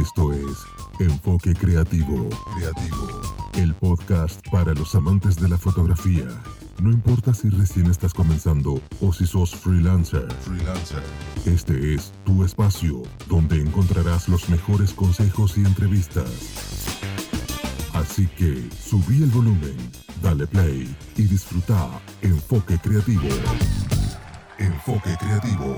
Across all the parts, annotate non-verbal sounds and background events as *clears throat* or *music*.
Esto es Enfoque Creativo. Creativo. El podcast para los amantes de la fotografía. No importa si recién estás comenzando o si sos freelancer. Freelancer. Este es tu espacio donde encontrarás los mejores consejos y entrevistas. Así que subí el volumen, dale play y disfruta Enfoque Creativo. Enfoque Creativo.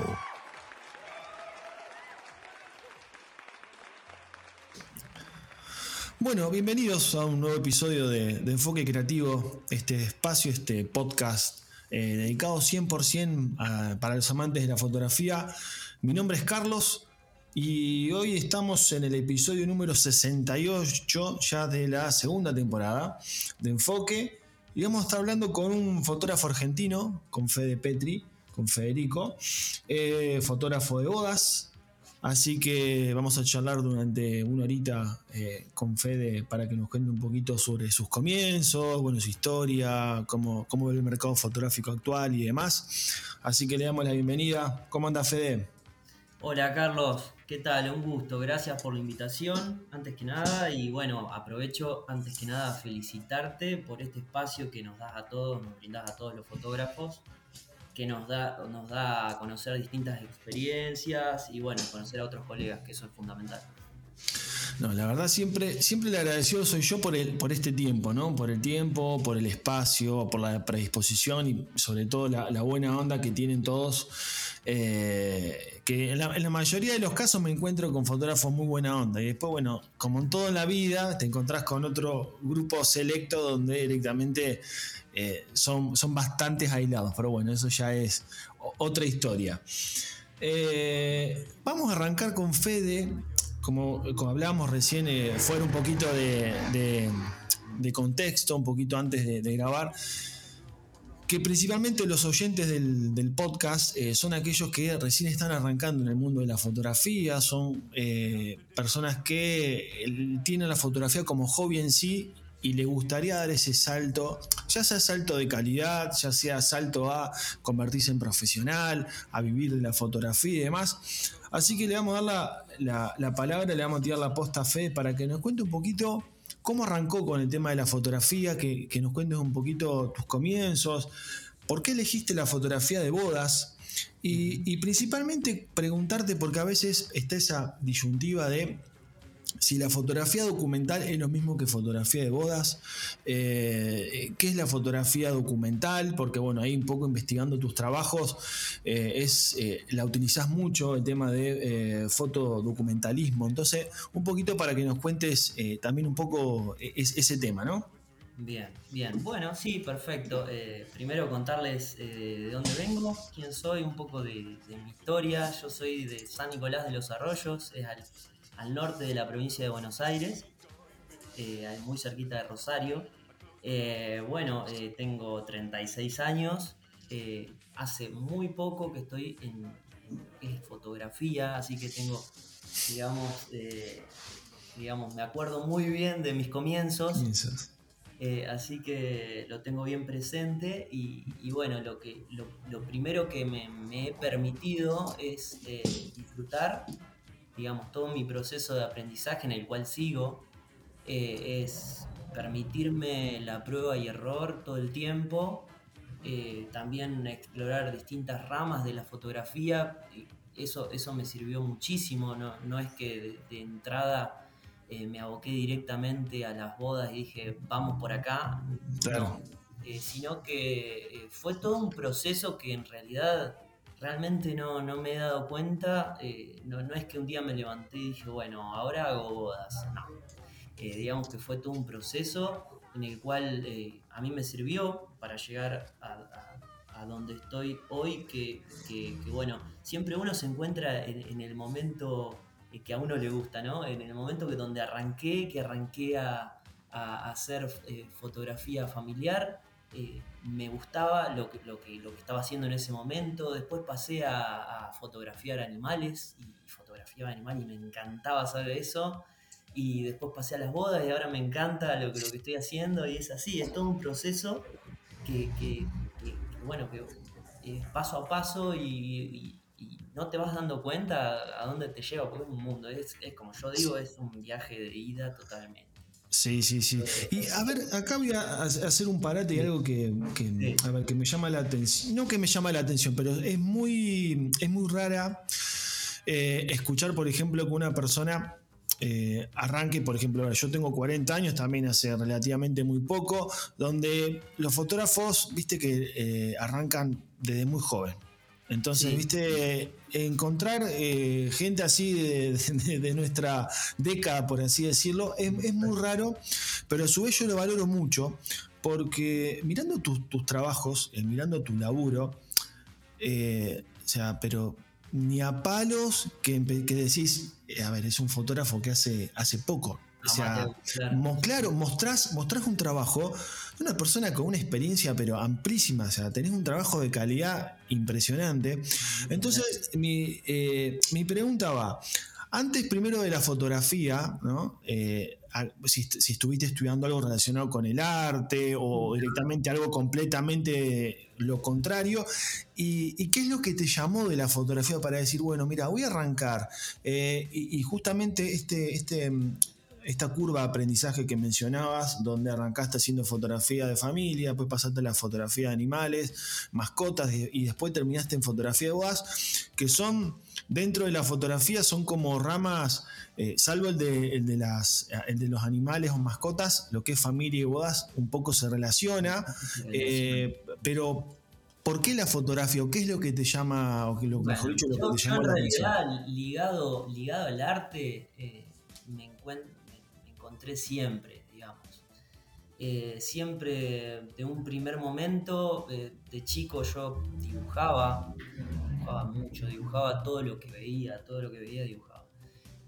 Bueno, bienvenidos a un nuevo episodio de, Enfoque Creativo, este espacio, este podcast eh, dedicado 100% para los amantes de la fotografía. Mi nombre es Carlos y hoy estamos en el episodio número 68 ya de la segunda temporada de Enfoque y vamos a estar hablando con un fotógrafo argentino, con Fede Petri, con Federico, eh, fotógrafo de bodas, Así que vamos a charlar durante una horita eh, con Fede para que nos cuente un poquito sobre sus comienzos, bueno, su historia, cómo, cómo ve el mercado fotográfico actual y demás. Así que le damos la bienvenida. ¿Cómo anda Fede? Hola Carlos, ¿qué tal? Un gusto, gracias por la invitación, antes que nada, y bueno, aprovecho antes que nada felicitarte por este espacio que nos das a todos, nos brindas a todos los fotógrafos que nos da, nos da a conocer distintas experiencias y bueno, conocer a otros colegas, que eso es fundamental. No, la verdad siempre, siempre le agradecido soy yo por, el, por este tiempo, ¿no? Por el tiempo, por el espacio, por la predisposición y sobre todo la, buena onda que tienen todos. Eh, que en la, mayoría de los casos me encuentro con fotógrafos muy buena onda. Y después, bueno, como en toda la vida, te encontrás con otro grupo selecto donde directamente eh, son, son bastantes aislados, pero bueno, eso ya es otra historia. Eh, vamos a arrancar con Fede, como, como hablábamos recién, eh, fuera un poquito de, contexto, un poquito antes de, grabar que principalmente los oyentes del, podcast son aquellos que recién están arrancando en el mundo de la fotografía, son personas que tienen la fotografía como hobby en sí y le gustaría dar ese salto, ya sea salto de calidad, ya sea salto a convertirse en profesional, a vivir de la fotografía y demás. Así que le vamos a dar la, palabra, le vamos a tirar la posta a Fede para que nos cuente un poquito cómo arrancó con el tema de la fotografía, que, nos cuentes un poquito tus comienzos, por qué elegiste la fotografía de bodas y, y principalmente preguntarte, porque a veces está esa disyuntiva de si la fotografía documental es lo mismo que fotografía de bodas, eh, ¿qué es la fotografía documental? Porque bueno, ahí un poco investigando tus trabajos, eh, es, eh, la utilizás mucho el tema de fotodocumentalismo. Entonces, un poquito para que nos cuentes también un poco ese tema, ¿no? Bien, bien. Bueno, sí, perfecto. primero contarles de dónde vengo, quién soy, un poco de, mi historia. Yo soy de San Nicolás de los Arroyos, es al norte de la provincia de Buenos Aires, eh, muy cerquita de Rosario. Eh, bueno, eh, tengo 36 años, hace muy poco que estoy en, fotografía, así que tengo, digamos, digamos, me acuerdo muy bien de mis comienzos. así que lo tengo bien presente y, bueno, lo, que, lo, primero que me, me, he permitido es disfrutar digamos, todo mi proceso de aprendizaje en el cual sigo eh, es permitirme la prueba y error todo el tiempo, eh, también explorar distintas ramas de la fotografía, eso, eso me sirvió muchísimo, no, es que de, entrada eh, me aboqué directamente a las bodas y dije, vamos por acá, sino que fue todo un proceso que en realidad realmente no, me he dado cuenta, eh, no, es que un día me levanté y dije, bueno, ahora hago bodas, no. Eh, digamos que fue todo un proceso en el cual eh, a mí me sirvió para llegar a, donde estoy hoy, que, bueno, siempre uno se encuentra en, el momento que a uno le gusta, ¿no? En el momento que donde arranqué, que arranqué a, a hacer fotografía familiar, eh, me gustaba lo que, lo, que, lo que estaba haciendo en ese momento. Después pasé a, fotografiar animales y fotografiaba animales y me encantaba hacer eso. Y después pasé a las bodas y ahora me encanta lo que, lo que estoy haciendo y es así, es todo un proceso que, bueno, que es paso a paso y, no te vas dando cuenta a dónde te lleva, porque es un mundo, es, es como yo digo, es un viaje de ida totalmente. Sí, sí, sí. Y a ver, acá voy a hacer un parate y algo que, que, a ver, que me llama la atención. No que me llama la atención, pero es muy, es muy rara eh, escuchar, por ejemplo, que una persona eh, arranque, por ejemplo, yo tengo 40 años, también hace relativamente muy poco, donde los fotógrafos, viste que eh, arrancan desde muy joven. Entonces, viste, encontrar eh, gente así de, nuestra década, por así decirlo, es, muy raro, pero a su vez yo lo valoro mucho, porque mirando tus, trabajos, eh, mirando tu laburo, eh, o sea, pero ni a palos que, que decís, a ver, es un fotógrafo que hace, hace poco. O sea, claro, mostrás, mostrás, un trabajo de una persona con una experiencia pero amplísima, o sea, tenés un trabajo de calidad impresionante. Entonces, mi, eh, mi pregunta va, antes primero de la fotografía, ¿no? Eh, si, estuviste estudiando algo relacionado con el arte o directamente algo completamente lo contrario, y, qué es lo que te llamó de la fotografía para decir, bueno, mira, voy a arrancar, eh, y, y, justamente este, este, esta curva de aprendizaje que mencionabas, donde arrancaste haciendo fotografía de familia, después pasaste a la fotografía de animales, mascotas y después terminaste en fotografía de bodas, que son, dentro de la fotografía, son como ramas, eh, salvo el de, el de, las, el de los animales o mascotas, lo que es familia y bodas un poco se relaciona, eh, pero ¿Por qué la fotografía? ¿O qué es lo que te llama, o lo, mejor dicho, lo que te llama la atención? Ligado, ligado al arte, eh, me encuentro siempre, digamos. Eh, siempre de un primer momento, eh, de chico yo dibujaba, dibujaba mucho, dibujaba todo lo que veía, todo lo que veía dibujaba.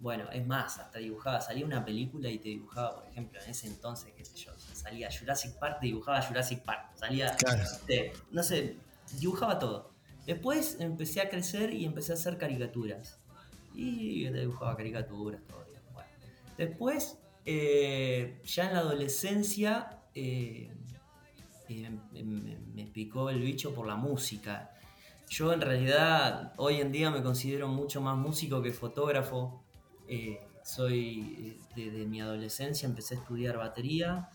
Bueno, es más, hasta dibujaba, salía una película y te dibujaba, por ejemplo, en ese entonces, qué sé yo, salía Jurassic Park, te dibujaba Jurassic Park, salía, no sé, dibujaba todo. Después empecé a crecer y empecé a hacer caricaturas. Y dibujaba caricaturas todavía. Bueno. Después eh, ya en la adolescencia eh, eh, me, picó el bicho por la música. Yo en realidad hoy en día me considero mucho más músico que fotógrafo. soy desde mi adolescencia empecé a estudiar batería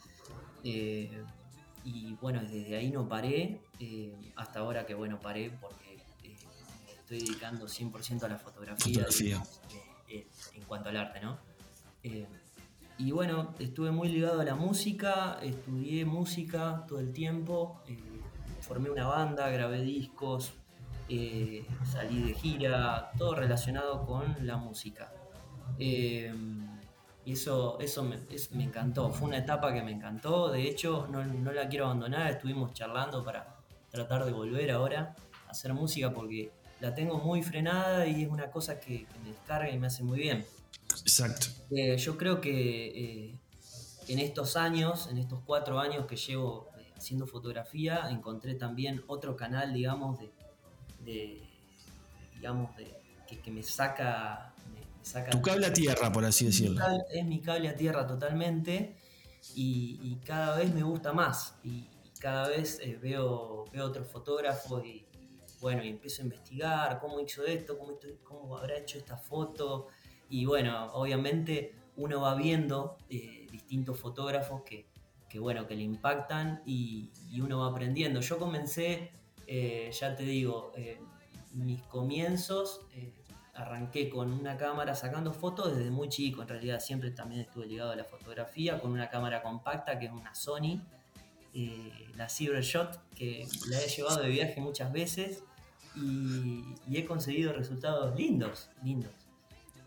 y bueno, desde ahí no paré hasta ahora que bueno paré porque estoy dedicando 100% a la fotografía, en cuanto al arte, ¿no? Y bueno, estuve muy ligado a la música, estudié música todo el tiempo, eh, formé una banda, grabé discos, eh, salí de gira, todo relacionado con la música. Eh, y eso, eso me, encantó, fue una etapa que me encantó, de hecho no, no, la quiero abandonar, estuvimos charlando para tratar de volver ahora a hacer música porque la tengo muy frenada y es una cosa que me descarga y me hace muy bien. Exacto. Eh, yo creo que eh, en estos años, en estos cuatro años que llevo eh, haciendo fotografía, encontré también otro canal, digamos, de, digamos, de, que, me saca, Tu cable a tierra, por así decirlo. Es mi cable a tierra totalmente y, cada vez me gusta más y, cada vez veo, veo otros fotógrafos y, bueno, y empiezo a investigar cómo hizo esto, cómo, cómo habrá hecho esta foto, y bueno, obviamente uno va viendo eh, distintos fotógrafos que, bueno, que le impactan y, uno va aprendiendo. Yo comencé, eh, ya te digo, eh, mis comienzos, arranqué con una cámara sacando fotos desde muy chico, en realidad siempre también estuve ligado a la fotografía, con una cámara compacta que es una Sony, la Cybershot, que la he llevado de viaje muchas veces y, y he conseguido resultados lindos, lindos.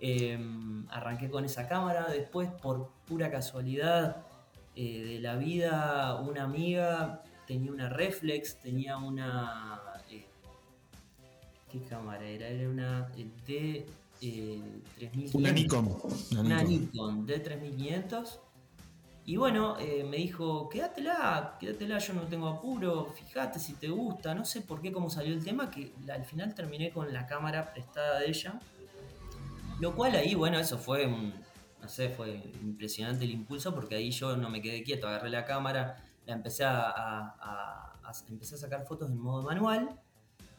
Em, arranqué con esa cámara, después por pura casualidad eh, de la vida, una amiga tenía una reflex, tenía una... Eh, ¿Qué cámara era? Era una D3500. Eh, una Nikon. Una, Nikon D3500. Y bueno, me dijo, quédatela, quédatela, yo no tengo apuro, fíjate si te gusta, no sé por qué cómo salió el tema, que al final terminé con la cámara prestada de ella lo cual ahí, bueno, eso fue no sé, fue impresionante el impulso porque ahí yo no me quedé quieto, agarré la cámara, la empecé a, empecé a sacar fotos en modo manual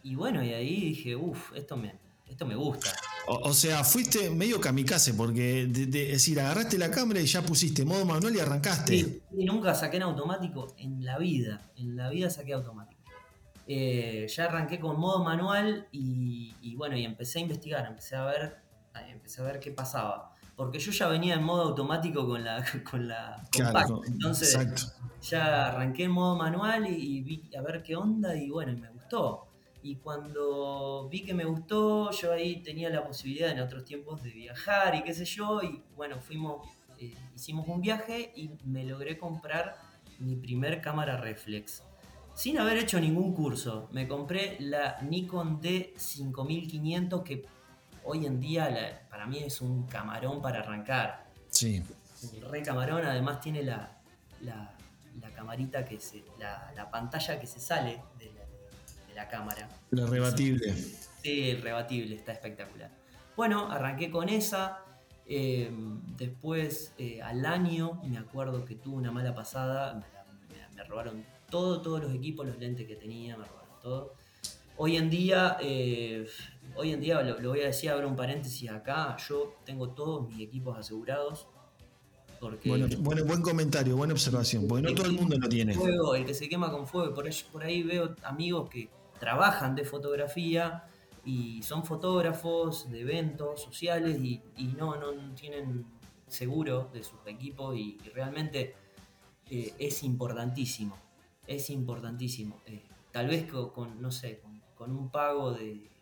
y bueno, y ahí dije, uff, esto me, esto me gusta. O, sea, fuiste medio kamikaze, porque es decir, agarraste la cámara y ya pusiste modo manual y arrancaste. Sí, y nunca saqué en automático en la vida. En la vida saqué automático. Eh, ya arranqué con modo manual y, bueno, y empecé a investigar, empecé a ver, empecé a ver qué pasaba. Porque yo ya venía en modo automático con la, *laughs* con la Entonces ya arranqué en modo manual y, vi a ver qué onda y bueno, me gustó. Y cuando vi que me gustó, yo ahí tenía la posibilidad en otros tiempos de viajar y qué sé yo. Y bueno, fuimos, eh, hicimos un viaje y me logré comprar mi primer cámara reflex. Sin haber hecho ningún curso, me compré la Nikon D5500 que hoy en día para mí es un camarón para arrancar. Sí. Un re camarón, además tiene la, la, camarita que se. La, pantalla que se sale de la, cámara. La rebatible. Sí, el rebatible, está espectacular. Bueno, arranqué con esa. Eh, después, eh, al año, me acuerdo que tuve una mala pasada. Me, robaron todo, todos los equipos, los lentes que tenía, me robaron todo. Hoy en día, eh, hoy en día lo, voy a decir, abro un paréntesis acá, yo tengo todos mis equipos asegurados. Porque bueno, buen comentario, buena observación, porque no todo el mundo lo tiene. el que se quema con fuego, por ahí, por ahí veo amigos que trabajan de fotografía y son fotógrafos de eventos sociales y, no, no tienen seguro de sus equipos y, realmente eh, es importantísimo, es importantísimo. Eh, tal vez con, no sé, con un pago de,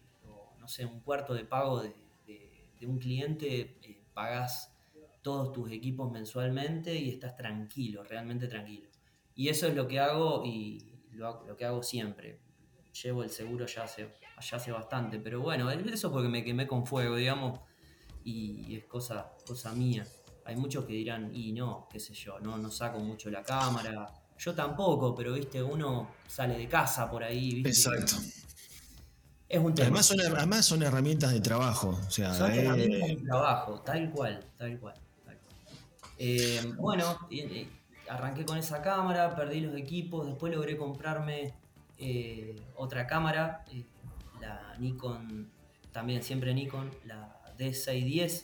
sé, un cuarto de pago de, un cliente, eh, pagás todos tus equipos mensualmente y estás tranquilo, realmente tranquilo. Y eso es lo que hago y lo, que hago siempre. Llevo el seguro ya hace, ya hace bastante, pero bueno, eso porque me quemé con fuego, digamos, y es cosa, cosa mía. Hay muchos que dirán, y no, qué sé yo, no, no saco mucho la cámara. Yo tampoco, pero viste, uno sale de casa por ahí, ¿viste? Exacto. Además son, son herramientas de trabajo. O sea, son herramientas de trabajo, tal cual, tal cual. Eh, bueno, arranqué con esa cámara, perdí los equipos, después logré comprarme eh, otra cámara, eh, la Nikon, también siempre Nikon, la D610.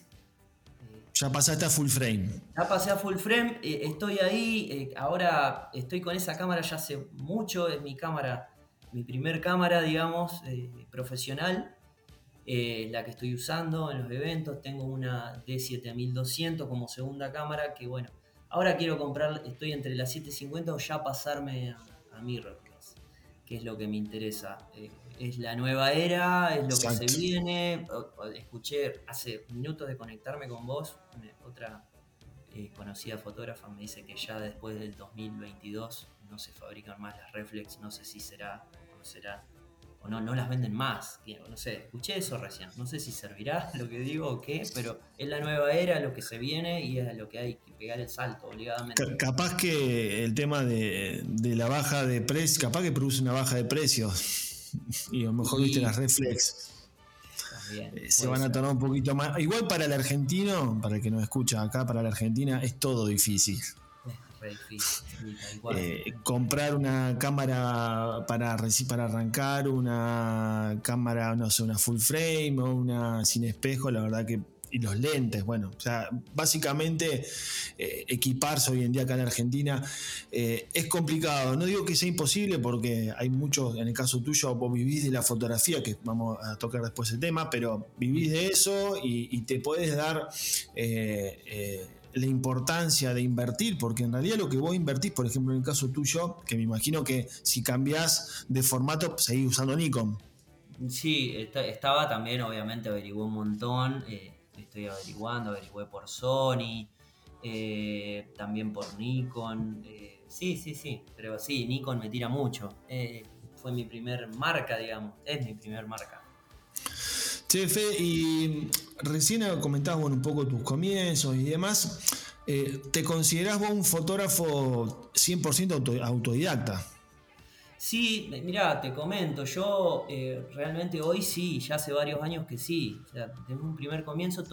Ya pasaste a full frame. Ya pasé a full frame, estoy ahí, ahora estoy con esa cámara ya hace mucho, es mi cámara mi primer cámara, digamos, eh, profesional, eh, la que estoy usando en los eventos. Tengo una D7200 como segunda cámara que, bueno, ahora quiero comprar, estoy entre la 750 o ya pasarme a, a mirrorless, que es lo que me interesa. Eh, es la nueva era, es lo que se viene. escuché hace minutos de conectarme con vos, otra conocida fotógrafa me dice que ya después del 2022 no se fabrican más las reflex, no sé si será o no será, o no, no las venden más, no sé, escuché eso recién, no sé si servirá *laughs* lo que digo o qué, pero es la nueva era, lo que se viene y es lo que hay que pegar el salto obligadamente. capaz que el tema de, la baja de precios, capaz que produce una baja de precios, *laughs* y a lo mejor viste las reflex. Eh, se van a tardar un poquito más. Igual para el argentino, para el que nos escucha acá, para la Argentina es todo difícil. Eh, comprar una cámara para, para arrancar, una cámara, no sé, una full frame o una sin espejo, la verdad que y los lentes, bueno, o sea, básicamente eh, equiparse hoy en día acá en Argentina eh, es complicado. No digo que sea imposible porque hay muchos, en el caso tuyo, vos vivís de la fotografía, que vamos a tocar después el tema, pero vivís de eso y, te puedes dar la importancia de invertir, porque en realidad lo que vos invertís, por ejemplo, en el caso tuyo, que me imagino que si cambias de formato, seguís usando Nikon. Sí, estaba también, obviamente, averigué un montón, eh, estoy averiguando, averigué por Sony, eh, también por Nikon. Eh, sí, sí, sí, pero sí, Nikon me tira mucho. fue mi primer marca, digamos, es mi primer marca. Chefe, y recién comentabas un poco tus comienzos y demás. Eh, ¿Te considerás vos un fotógrafo 100% autodidacta? Sí, mira, te comento, yo eh, realmente hoy sí, ya hace varios años que sí. O sea, desde un primer comienzo,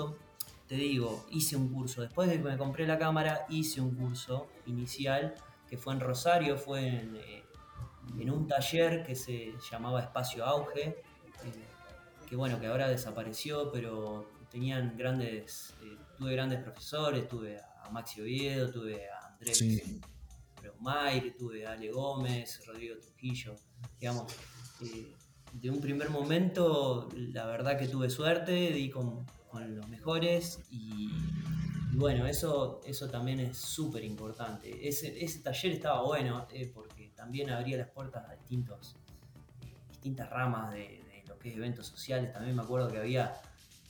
te digo, hice un curso. Después de que me compré la cámara, hice un curso inicial que fue en Rosario, fue en, eh, un taller que se llamaba Espacio Auge bueno, que ahora desapareció, pero tenían grandes, eh, tuve grandes profesores, tuve a Maxi Oviedo, tuve a Andrés sí. tuve a Ale Gómez, Rodrigo Trujillo, digamos, eh, de un primer momento la verdad que tuve suerte, di con, los mejores y, bueno, eso, eso también es súper importante. Ese, ese, taller estaba bueno eh, porque también abría las puertas a distintos, distintas ramas de, lo que es eventos sociales. También me acuerdo que había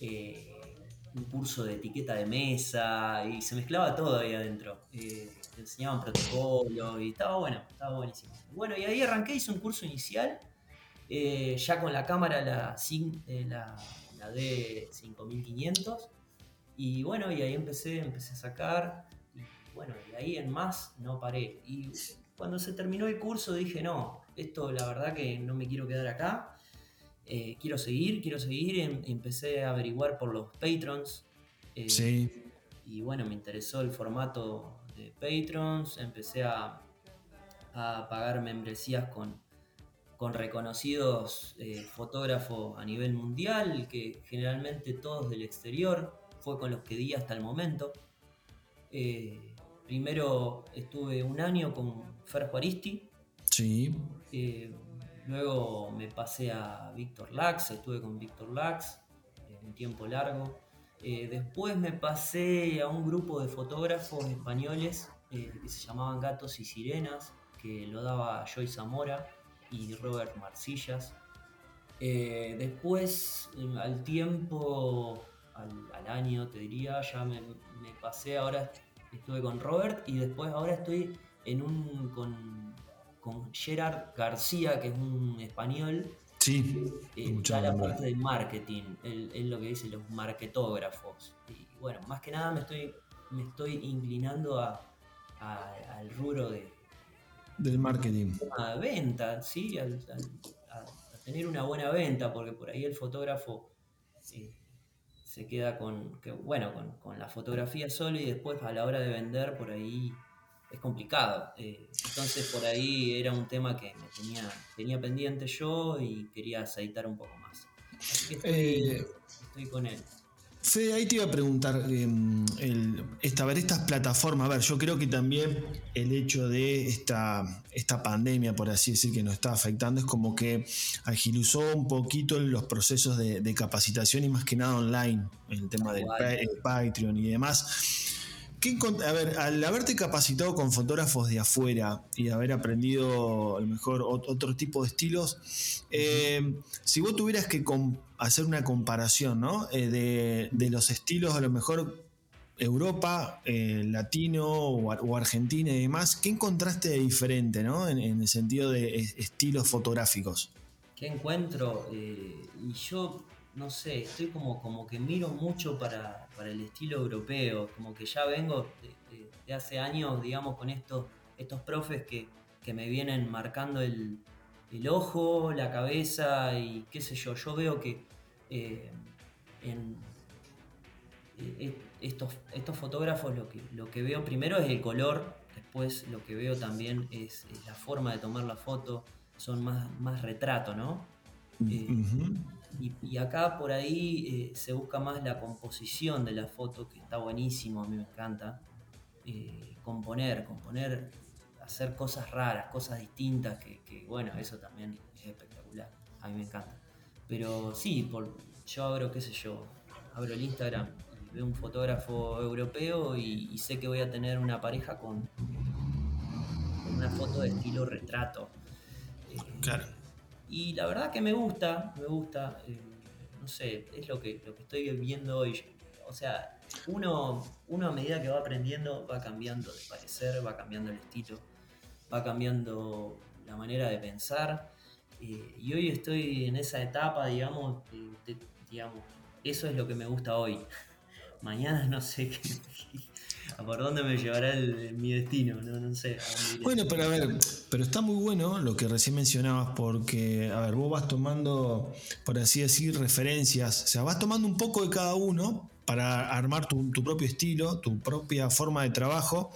eh, un curso de etiqueta de mesa y se mezclaba todo ahí adentro. Eh, enseñaban protocolos y estaba bueno, estaba buenísimo. Bueno, y ahí arranqué, hice un curso inicial, eh, ya con la cámara, la, la, la D5500. Y bueno, y ahí empecé, empecé a sacar. Y bueno, y ahí en más no paré. Y cuando se terminó el curso dije, no, esto la verdad que no me quiero quedar acá. Eh, quiero seguir, quiero seguir. Em, empecé a averiguar por los patrons. Eh, sí. Y bueno, me interesó el formato de patrons. Empecé a, a pagar membresías con, con reconocidos eh, fotógrafos a nivel mundial, que generalmente todos del exterior. Fue con los que di hasta el momento. primero estuve un año con Fer Juaristi. Sí. Luego me pasé a Víctor Lax, estuve con Víctor Lax un tiempo largo. Eh, después me pasé a un grupo de fotógrafos españoles eh, que se llamaban Gatos y Sirenas, que lo daba Joy Zamora y Robert Marcillas. Eh, después, al tiempo, al, año te diría, ya me, pasé, ahora estuve con Robert y después ahora estoy en un con Gerard García, que es un español. Sí, eh, la parte del marketing, es lo que dicen los marketógrafos. Y bueno, más que nada me estoy, me estoy inclinando a, al rubro de, del marketing. A venta, sí, a, tener una buena venta, porque por ahí el fotógrafo eh, se queda con, que, bueno, con, con, la fotografía solo y después a la hora de vender por ahí es complicado. Eh, entonces por ahí era un tema que me tenía, tenía pendiente yo y quería aceitar un poco más. Así que estoy, eh, con él. Fede, ahí te iba a preguntar, em, esta, ver, estas plataformas, a ver, yo creo que también el hecho de esta, esta pandemia, por así decir, que nos está afectando, es como que agilizó un poquito los procesos de, capacitación y más que nada online, el tema del Patreon y demás a ver, al haberte capacitado con fotógrafos de afuera y haber aprendido a lo mejor otro tipo de estilos, eh, si vos tuvieras que hacer una comparación ¿no? Eh, de, los estilos, a lo mejor Europa, eh, Latino o, Argentina y demás, ¿qué encontraste de diferente ¿no? en, el sentido de estilos fotográficos? ¿Qué encuentro? y yo no sé, estoy como, como que miro mucho para, el estilo europeo, como que ya vengo de, hace años, digamos, con estos, estos profes que, me vienen marcando el, ojo, la cabeza y qué sé yo. Yo veo que eh, en eh, estos, estos fotógrafos lo que, lo que veo primero es el color, después lo que veo también es, la forma de tomar la foto, son más, más retrato, ¿no? Y, acá por ahí eh, se busca más la composición de la foto, que está buenísimo, a mí me encanta. Eh, componer, componer, hacer cosas raras, cosas distintas, que, bueno, eso también es espectacular, a mí me encanta. Pero sí, por, yo abro, qué sé yo, abro el Instagram y veo un fotógrafo europeo y, sé que voy a tener una pareja con, una foto de estilo retrato. Eh, claro y la verdad que me gusta, me gusta, eh, no sé, es lo que, lo que estoy viendo hoy. O sea, uno, uno a medida que va aprendiendo va cambiando de parecer, va cambiando el estilo, va cambiando la manera de pensar. Eh, y hoy estoy en esa etapa, digamos, digamos, eso es lo que me gusta hoy. *laughs* Mañana no sé qué, por dónde me llevará mi destino, no, sé. Bueno, pero a ver, pero está muy bueno lo que recién mencionabas porque, a ver, vos vas tomando, por así decir, referencias, o sea, vas tomando un poco de cada uno para armar tu, propio estilo, tu propia forma de trabajo,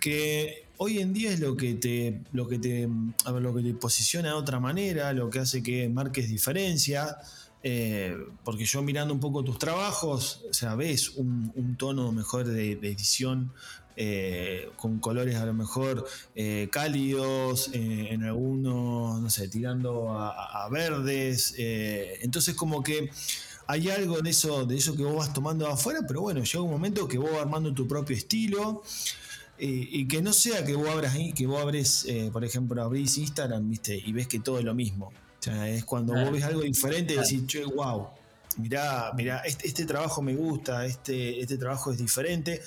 que hoy en día es lo que te, lo que te, lo que te posiciona de otra manera, lo que hace que marques diferencia eh, porque yo mirando un poco tus trabajos, o sea, ves un, tono mejor de, edición eh, con colores a lo mejor eh, cálidos, en algunos, no sé, tirando a, verdes. entonces como que hay algo en eso, de eso que vos vas tomando afuera, pero bueno, llega un momento que vos armando tu propio estilo. y que no sea que vos abras que vos abres, por ejemplo, abrís Instagram, viste, y ves que todo es lo mismo es cuando vos ves algo diferente y decís, che, wow, mirá, mirá, este, este, trabajo me gusta, este, este trabajo es diferente,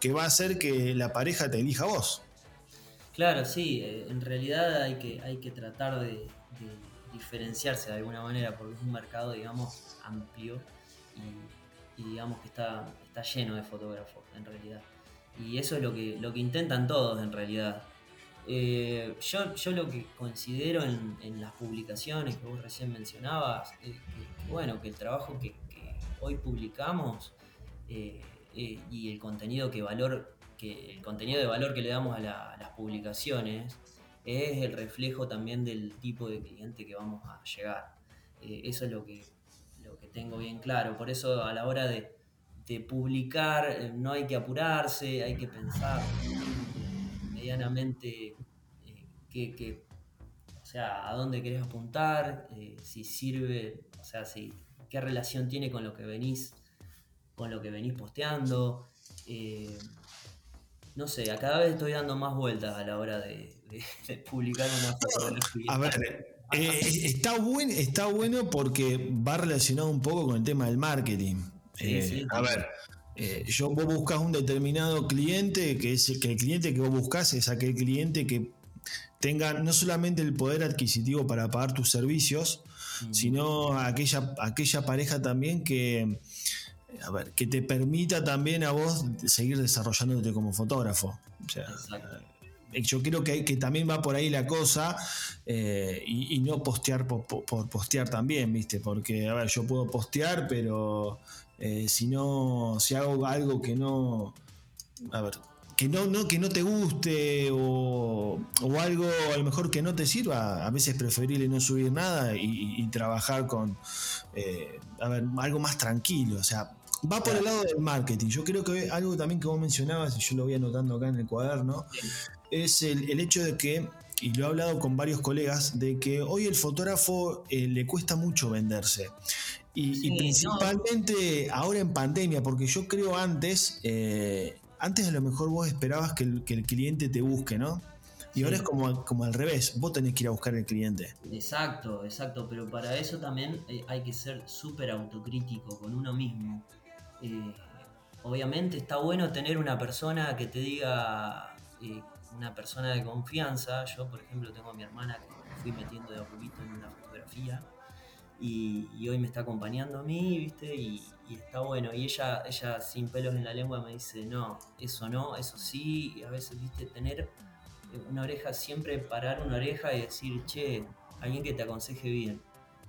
que va a hacer que la pareja te elija a vos. Claro, sí, eh, en realidad hay que, hay que tratar de, diferenciarse de alguna manera, porque es un mercado, digamos, amplio y, digamos que está, está lleno de fotógrafos, en realidad. Y eso es lo que, lo que intentan todos, en realidad. Eh, yo, yo lo que considero en, las publicaciones que vos recién mencionabas, que, bueno, que el trabajo que, hoy publicamos eh, eh, y el contenido que valor, que el contenido de valor que le damos a, las publicaciones es el reflejo también del tipo de cliente que vamos a llegar. eso es lo que, lo que tengo bien claro. Por eso a la hora de publicar no hay que apurarse, hay que pensar medianamente eh, que, o sea, a dónde querés apuntar, eh, si sirve, o sea, si, qué relación tiene con lo que venís, con lo que venís posteando. Eh, no sé, a cada vez estoy dando más vueltas a la hora de, publicar una fotografía. A ver, está, buen, está bueno porque va relacionado un poco con el tema del marketing. a ver, eh, yo, vos buscas un determinado cliente, que es que el cliente que vos buscas es aquel cliente que tenga no solamente el poder adquisitivo para pagar tus servicios, mm. sino aquella, aquella pareja también que, a ver, que te permita también a vos seguir desarrollándote como fotógrafo. Eh, yo creo que, que también va por ahí la cosa eh, y, no postear por, por, postear también, ¿viste? Porque, a ver, yo puedo postear, pero eh, si no, si hago algo que no, a ver, que no, no, que no te guste o, algo a lo mejor que no te sirva, a veces es preferible no subir nada y, trabajar con, eh, a ver, algo más tranquilo, o sea, va por el lado del marketing. Yo creo que algo también que vos mencionabas, y yo lo voy anotando acá en el cuaderno, es el, hecho de que, y lo he hablado con varios colegas, de que hoy el fotógrafo eh, le cuesta mucho venderse. Y, principalmente ahora en pandemia, porque yo creo antes, eh, antes a lo mejor vos esperabas que el, cliente te busque, ¿no? Y ahora es como, como al revés, vos tenés que ir a buscar al cliente. Exacto, exacto, pero para eso también eh, hay que ser súper autocrítico con uno mismo. Eh, obviamente está bueno tener una persona que te diga, una persona de confianza. Yo, por ejemplo, tengo a mi hermana que fui metiendo de a poquito en una fotografía y, hoy me está acompañando a mí, ¿viste? Y, está bueno. Y ella, ella sin pelos en la lengua me dice, no, eso no, eso sí. Y a veces, ¿viste? Tener una oreja, siempre parar una oreja y decir, che, alguien que te aconseje bien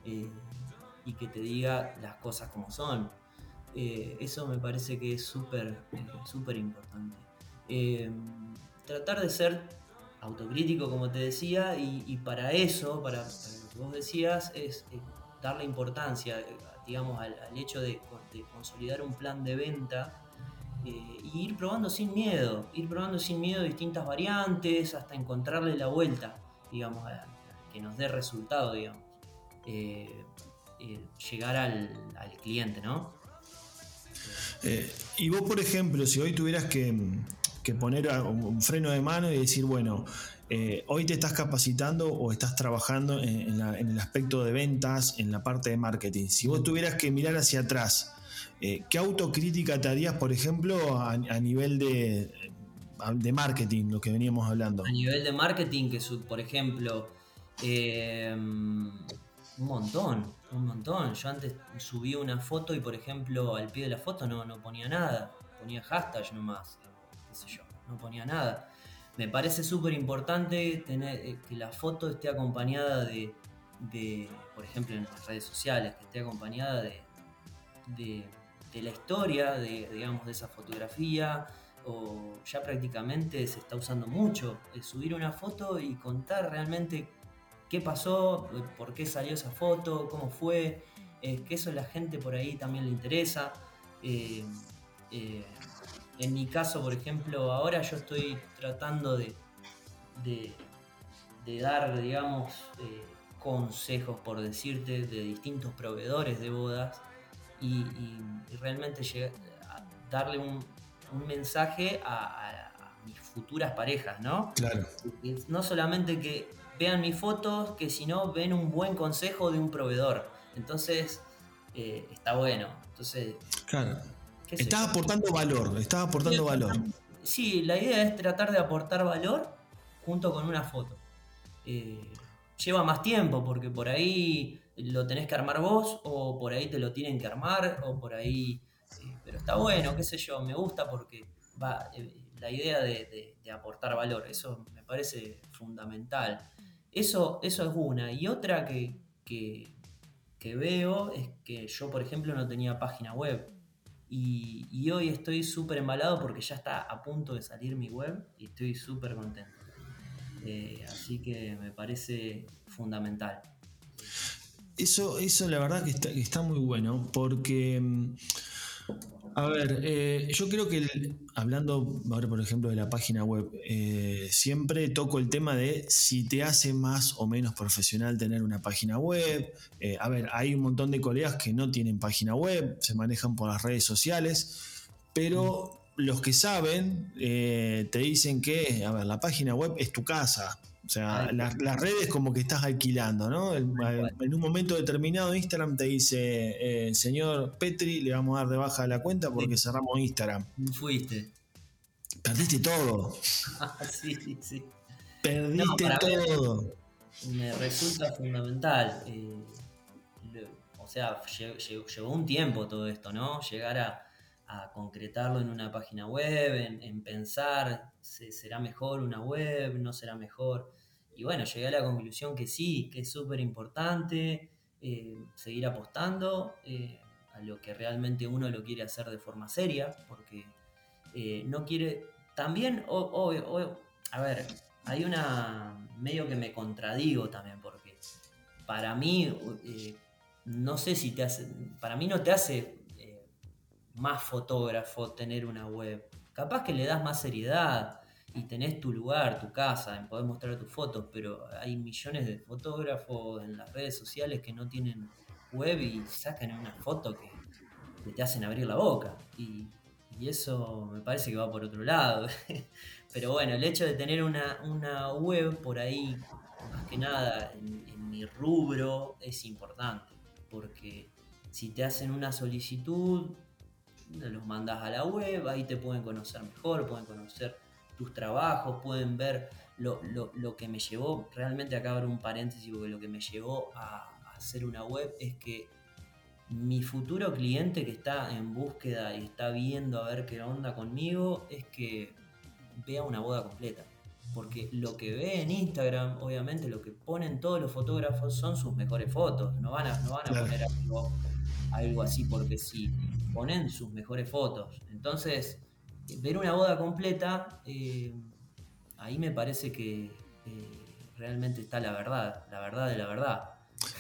eh, y que te diga las cosas como son. Eh, eso me parece que es súper, eh, súper importante. tratar de ser autocrítico, como te decía, y, para eso, para, lo que vos decías, es darle importancia, digamos, al, hecho de, consolidar un plan de venta eh, y ir probando sin miedo, ir probando sin miedo distintas variantes hasta encontrarle la vuelta, digamos, que nos dé resultado, digamos. Eh, eh, llegar al, cliente, ¿no? y vos, por ejemplo, si hoy tuvieras que poner un freno de mano y decir, bueno, eh, hoy te estás capacitando o estás trabajando en, el aspecto de ventas, en la parte de marketing. Si vos tuvieras que mirar hacia atrás, eh, ¿qué autocrítica te harías, por ejemplo, a, nivel de, marketing, lo que veníamos hablando? A nivel de marketing, que por ejemplo, eh, un montón, un montón. Yo antes subí una foto y, por ejemplo, al pie de la foto no, no ponía nada, ponía hashtag nomás, qué sé yo, no ponía nada me parece súper importante tener eh, que la foto esté acompañada de, por ejemplo, en las redes sociales, que esté acompañada de, de, la historia, de, digamos, de esa fotografía, o ya prácticamente se está usando mucho, subir una foto y contar realmente qué pasó, por qué salió esa foto, cómo fue, es que eso a la gente por ahí también le interesa. Eh, eh, en mi caso, por ejemplo, ahora yo estoy tratando de, de, dar, digamos, eh, consejos, por decirte, de distintos proveedores de bodas y, realmente darle un, mensaje a, mis futuras parejas, ¿no? Claro. no solamente que vean mis fotos, que si no ven un buen consejo de un proveedor. Entonces, eh, está bueno. Entonces, claro. Estás aportando valor, estás aportando valor. Sí, la idea es tratar de aportar valor junto con una foto. Eh, lleva más tiempo porque por ahí lo tenés que armar vos o por ahí te lo tienen que armar o por ahí... Eh, pero está bueno, qué sé yo, me gusta porque va, la idea de, aportar valor, eso me parece fundamental. Eso, eso es una. Y otra que, que veo es que yo, por ejemplo, no tenía página web. Y, hoy estoy súper embalado porque ya está a punto de salir mi web y estoy súper contento. Eh, así que me parece fundamental. Eso, eso la verdad que está, que está muy bueno porque mm, a ver, eh, yo creo que hablando ahora por ejemplo de la página web, eh, siempre toco el tema de si te hace más o menos profesional tener una página web. Eh, a ver, hay un montón de colegas que no tienen página web, se manejan por las redes sociales, pero los que saben te dicen que, a ver, la página web es tu casa. O sea, las, redes como que estás alquilando, ¿no? en un momento determinado Instagram te dice, eh, señor Petri, le vamos a dar de baja la cuenta porque cerramos Instagram. Fuiste. Perdiste todo. *laughs* sí, sí, sí. Perdiste todo. Me resulta fundamental. Eh, o sea, llevó un tiempo todo esto, ¿no? Llegar a, concretarlo en una página web, en, pensar, ¿será mejor una web? ¿No será mejor? Y bueno, llegué a la conclusión que sí, que es súper importante eh, seguir apostando eh, a lo que realmente uno lo quiere hacer de forma seria, porque eh, no quiere... También, a ver, hay una... medio que me contradigo también, porque para mí, no sé si te hace... Para mí no te hace más fotógrafo tener una web. Capaz que le das más seriedad, y tenés tu lugar, tu casa, podés mostrar tus fotos, pero hay millones de fotógrafos en las redes sociales que no tienen web y sacan una foto que, te hacen abrir la boca. Y, eso me parece que va por otro lado. *laughs* pero bueno, el hecho de tener una, web por ahí, más que nada en mi rubro, es importante. Porque si te hacen una solicitud, los mandas a la web, ahí te pueden conocer mejor, pueden conocer tus trabajos, pueden ver lo, que me llevó, realmente acá abro un paréntesis porque lo que me llevó a, hacer una web es que mi futuro cliente que está en búsqueda y está viendo a ver qué onda conmigo es que vea una boda completa. Porque lo que ve en Instagram, obviamente lo que ponen todos los fotógrafos son sus mejores fotos. No van a, no van a poner algo, algo así porque sí. Ponen sus mejores fotos. Entonces, ver una boda completa, eh, ahí me parece que eh, realmente está la verdad, la verdad de la verdad.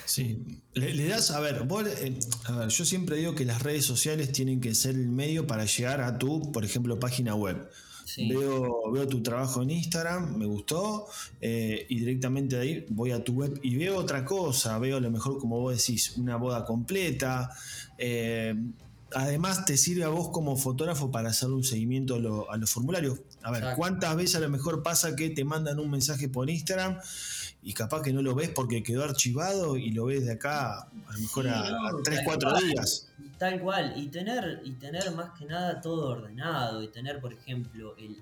Sí, le, das, a ver, eh, a ver, yo siempre digo que las redes sociales tienen que ser el medio para llegar a tu, por ejemplo, página web. Veo, veo tu trabajo en Instagram, me gustó, y directamente de ahí voy a tu web y veo otra cosa, veo a lo mejor como vos decís, una boda completa, además te sirve a vos como fotógrafo para hacer un seguimiento a, los formularios. A ver, ¿cuántas veces a lo mejor pasa que te mandan un mensaje por Instagram y capaz que no lo ves porque quedó archivado y lo ves de acá a lo mejor a, 3, 4 días? Tal cual, y tener, y tener más que nada todo ordenado, y tener, por ejemplo, el,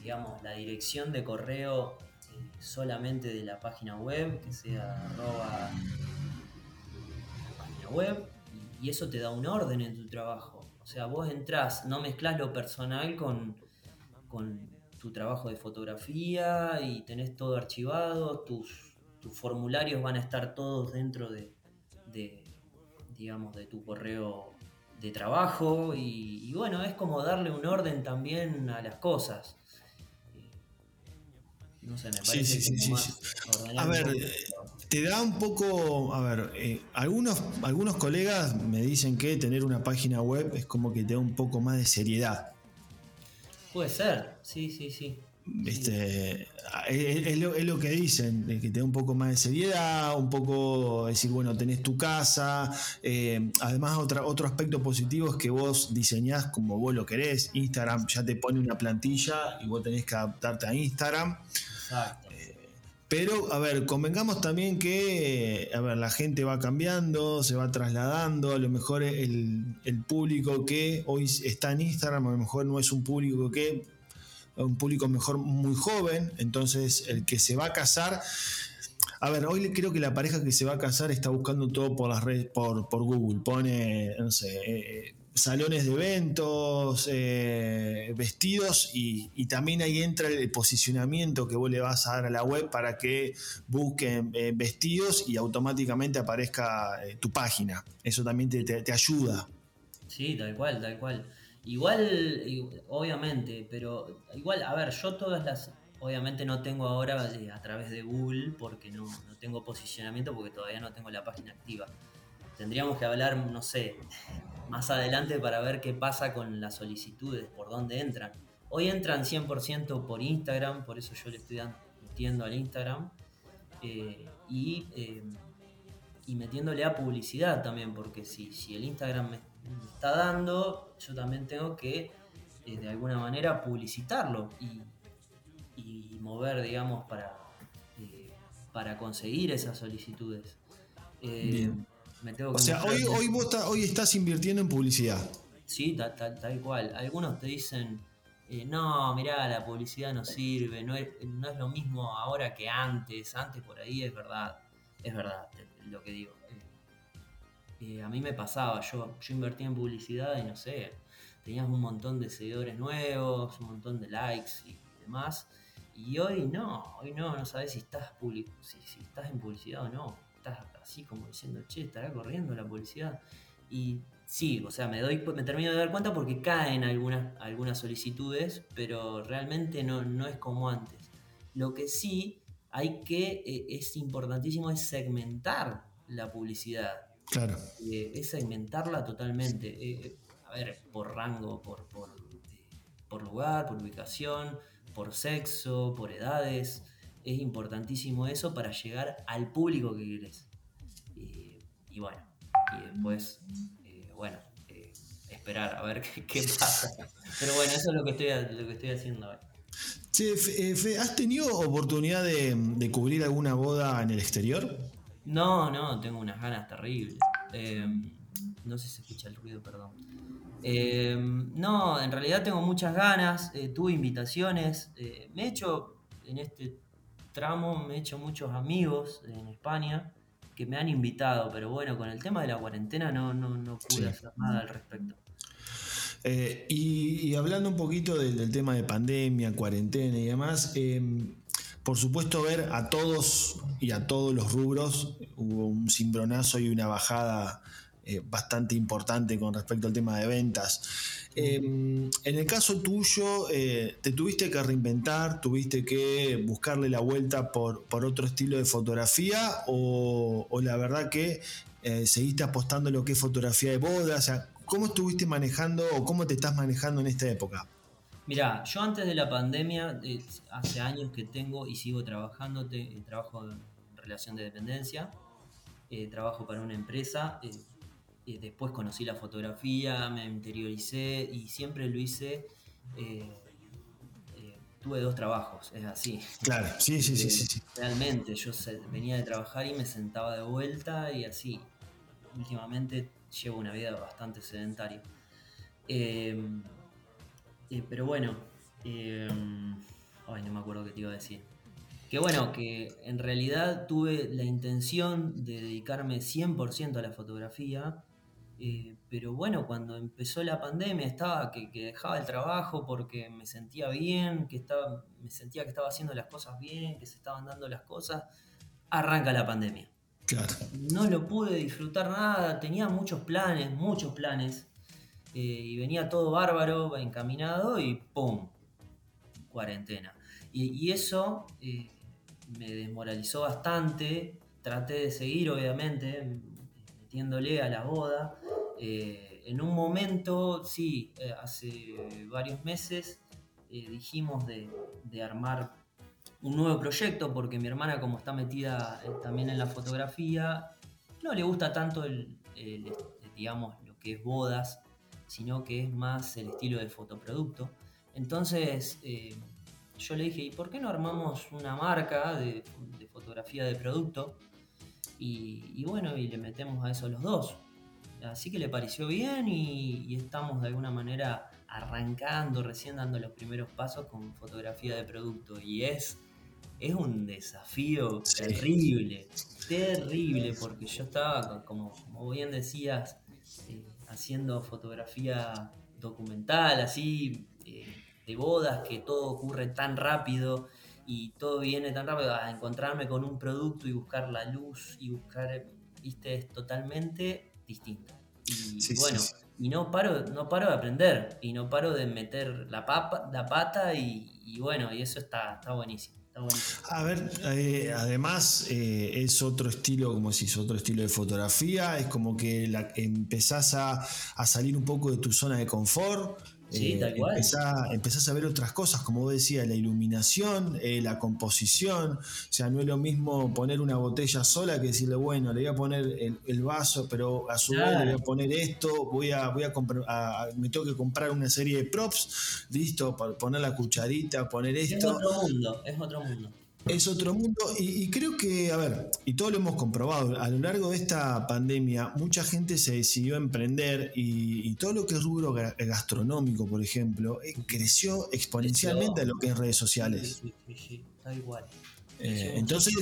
digamos, la dirección de correo eh, solamente de la página web, que sea arroba la página web, y eso te da un orden en tu trabajo. O sea, vos entrás, no mezclas lo personal con, tu trabajo de fotografía y tenés todo archivado, tus, tus formularios van a estar todos dentro de, digamos, de tu correo de trabajo y, bueno, es como darle un orden también a las cosas. No sé, me parece que más A ver, te da un poco, a ver, eh, algunos, algunos colegas me dicen que tener una página web es como que te da un poco más de seriedad. Puede ser, sí, sí, sí. Este, es, lo, que dicen, que te da un poco más de seriedad, un poco decir, bueno, tenés tu casa. Eh, además, otra, otro aspecto positivo es que vos diseñás como vos lo querés. Instagram ya te pone una plantilla y vos tenés que adaptarte a Instagram. Exacto. Eh, pero, a ver, convengamos también que, a ver, la gente va cambiando, se va trasladando, a lo mejor el, público que hoy está en Instagram, a lo mejor no es un público que un público mejor muy joven, entonces el que se va a casar, a ver, hoy creo que la pareja que se va a casar está buscando todo por las redes, por, por Google, pone, no sé, eh, salones de eventos, eh, vestidos y, también ahí entra el posicionamiento que vos le vas a dar a la web para que busquen eh, vestidos y automáticamente aparezca tu página. Eso también te, ayuda. Sí, tal cual, tal cual. Igual, obviamente, pero igual, a ver, yo todas las, obviamente no tengo ahora eh, a través de Google porque no, tengo posicionamiento porque todavía no tengo la página activa. Tendríamos que hablar, no sé, más adelante para ver qué pasa con las solicitudes, por dónde entran. Hoy entran 100% por Instagram, por eso yo le estoy metiendo al Instagram. Eh, y, eh, y metiéndole a publicidad también, porque si, si el Instagram me está dando, yo también tengo que eh, de alguna manera publicitarlo y, mover, digamos, para, para conseguir esas solicitudes. Eh, o sea, hoy, hoy, vos hoy estás invirtiendo en publicidad. Sí, tal, tal, cual. Algunos te dicen, no, mirá, la publicidad no sirve, no es, no es lo mismo ahora que antes. Antes por ahí es verdad, es verdad lo que digo a mí me pasaba, yo, yo invertía en publicidad y no sé, tenías un montón de seguidores nuevos, un montón de likes y demás. Y hoy no, hoy no, no sabes si estás, si, estás en publicidad o no. Estás así como diciendo, che, estará corriendo la publicidad. Y sí, o sea, me doy, me termino de dar cuenta porque caen algunas, algunas solicitudes, pero realmente no, no es como antes. Lo que sí hay que, eh, es importantísimo, es segmentar la publicidad. Claro. Eh, es segmentarla totalmente. Eh, a ver, por rango, por, por, lugar, por ubicación, por sexo, por edades. Es importantísimo eso para llegar al público que quieres. y bueno, y después, bueno, esperar a ver *laughs* qué, pasa. Pero bueno, eso es lo que estoy, lo que estoy haciendo hoy. ¿has tenido oportunidad de, de cubrir alguna boda en el exterior? No, no, tengo unas ganas terribles. Em, no sé si se escucha el ruido, perdón. Em, no, en realidad tengo muchas ganas, eh, tuve invitaciones, eh, me he hecho en este tramo, me he hecho muchos amigos en España que me han invitado, pero bueno, con el tema de la cuarentena no, no, pude hacer nada al respecto. Eh, y, hablando un poquito del, tema de pandemia, cuarentena y demás, em, por supuesto, ver a todos y a todos los rubros hubo un cimbronazo y una bajada eh, bastante importante con respecto al tema de ventas. Em, en el caso tuyo, eh, ¿te tuviste que reinventar? ¿Tuviste que buscarle la vuelta por, por otro estilo de fotografía? ¿O, la verdad que eh, seguiste apostando lo que es fotografía de boda? ¿cómo estuviste manejando o cómo te estás manejando en esta época? Mira, yo antes de la pandemia, hace años que tengo y sigo trabajando, trabajo en relación de dependencia, trabajo para una empresa, eh, después conocí la fotografía, me interioricé y siempre lo hice. Eh, tuve dos trabajos, es así. Claro, sí, sí, sí, sí, Realmente, yo venía de trabajar y me sentaba de vuelta y así. Últimamente llevo una vida bastante sedentaria. Eh, pero bueno, eh, ay, no me acuerdo qué te iba a decir. Que bueno, que en realidad tuve la intención de dedicarme 100% a la fotografía, eh, pero bueno, cuando empezó la pandemia estaba que, dejaba el trabajo porque me sentía bien, que estaba, me sentía que estaba haciendo las cosas bien, que se estaban dando las cosas. Arranca la pandemia. Claro. No lo pude disfrutar nada, tenía muchos planes, muchos planes. Eh, y venía todo bárbaro, encaminado y ¡pum! Cuarentena. Y, eso eh, me desmoralizó bastante traté de seguir, obviamente, metiéndole a la boda. Eh, en un momento, sí, eh, hace varios meses, dijimos de, armar un nuevo proyecto, porque mi hermana, como está metida también en la fotografía, no le gusta tanto el, digamos, lo que es bodas, sino que es más el estilo de fotoproducto. Entonces, yo le dije, ¿y por qué no armamos una marca de, fotografía de producto? Y, bueno, y le metemos a eso los dos. Así que le pareció bien y, estamos de alguna manera arrancando, recién dando los primeros pasos con fotografía de producto. Y es, es un desafío terrible, terrible, porque yo estaba, como, como bien decías, eh, haciendo fotografía documental, así, eh, de bodas, que todo ocurre tan rápido y todo viene tan rápido, a encontrarme con un producto y buscar la luz y buscar, viste, es totalmente distinto. Y bueno, y no paro, no paro de aprender y no paro de meter la, papa, la pata y, bueno, y eso está, está buenísimo. A ver, eh, además eh, es otro estilo, como decís, otro estilo de fotografía, es como que la, empezás a, a, salir un poco de tu zona de confort, Sí, eh, tal cual. Empezás, a ver otras cosas, como vos decías, la iluminación, eh, la composición. O sea, no es lo mismo poner una botella sola que decirle, bueno, le voy a poner el, vaso, pero a su vez le voy a poner esto, voy a, voy a comprar, me tengo que comprar una serie de props, listo, para poner la cucharita, poner esto. Es otro mundo, es otro mundo. Es otro mundo y, creo que, a ver, y todo lo hemos comprobado, a lo largo de esta pandemia mucha gente se decidió a emprender y, todo lo que es rubro gastronómico, por ejemplo, eh, creció exponencialmente a lo que es redes sociales. Sí, sí, sí, está igual. Eh, entonces,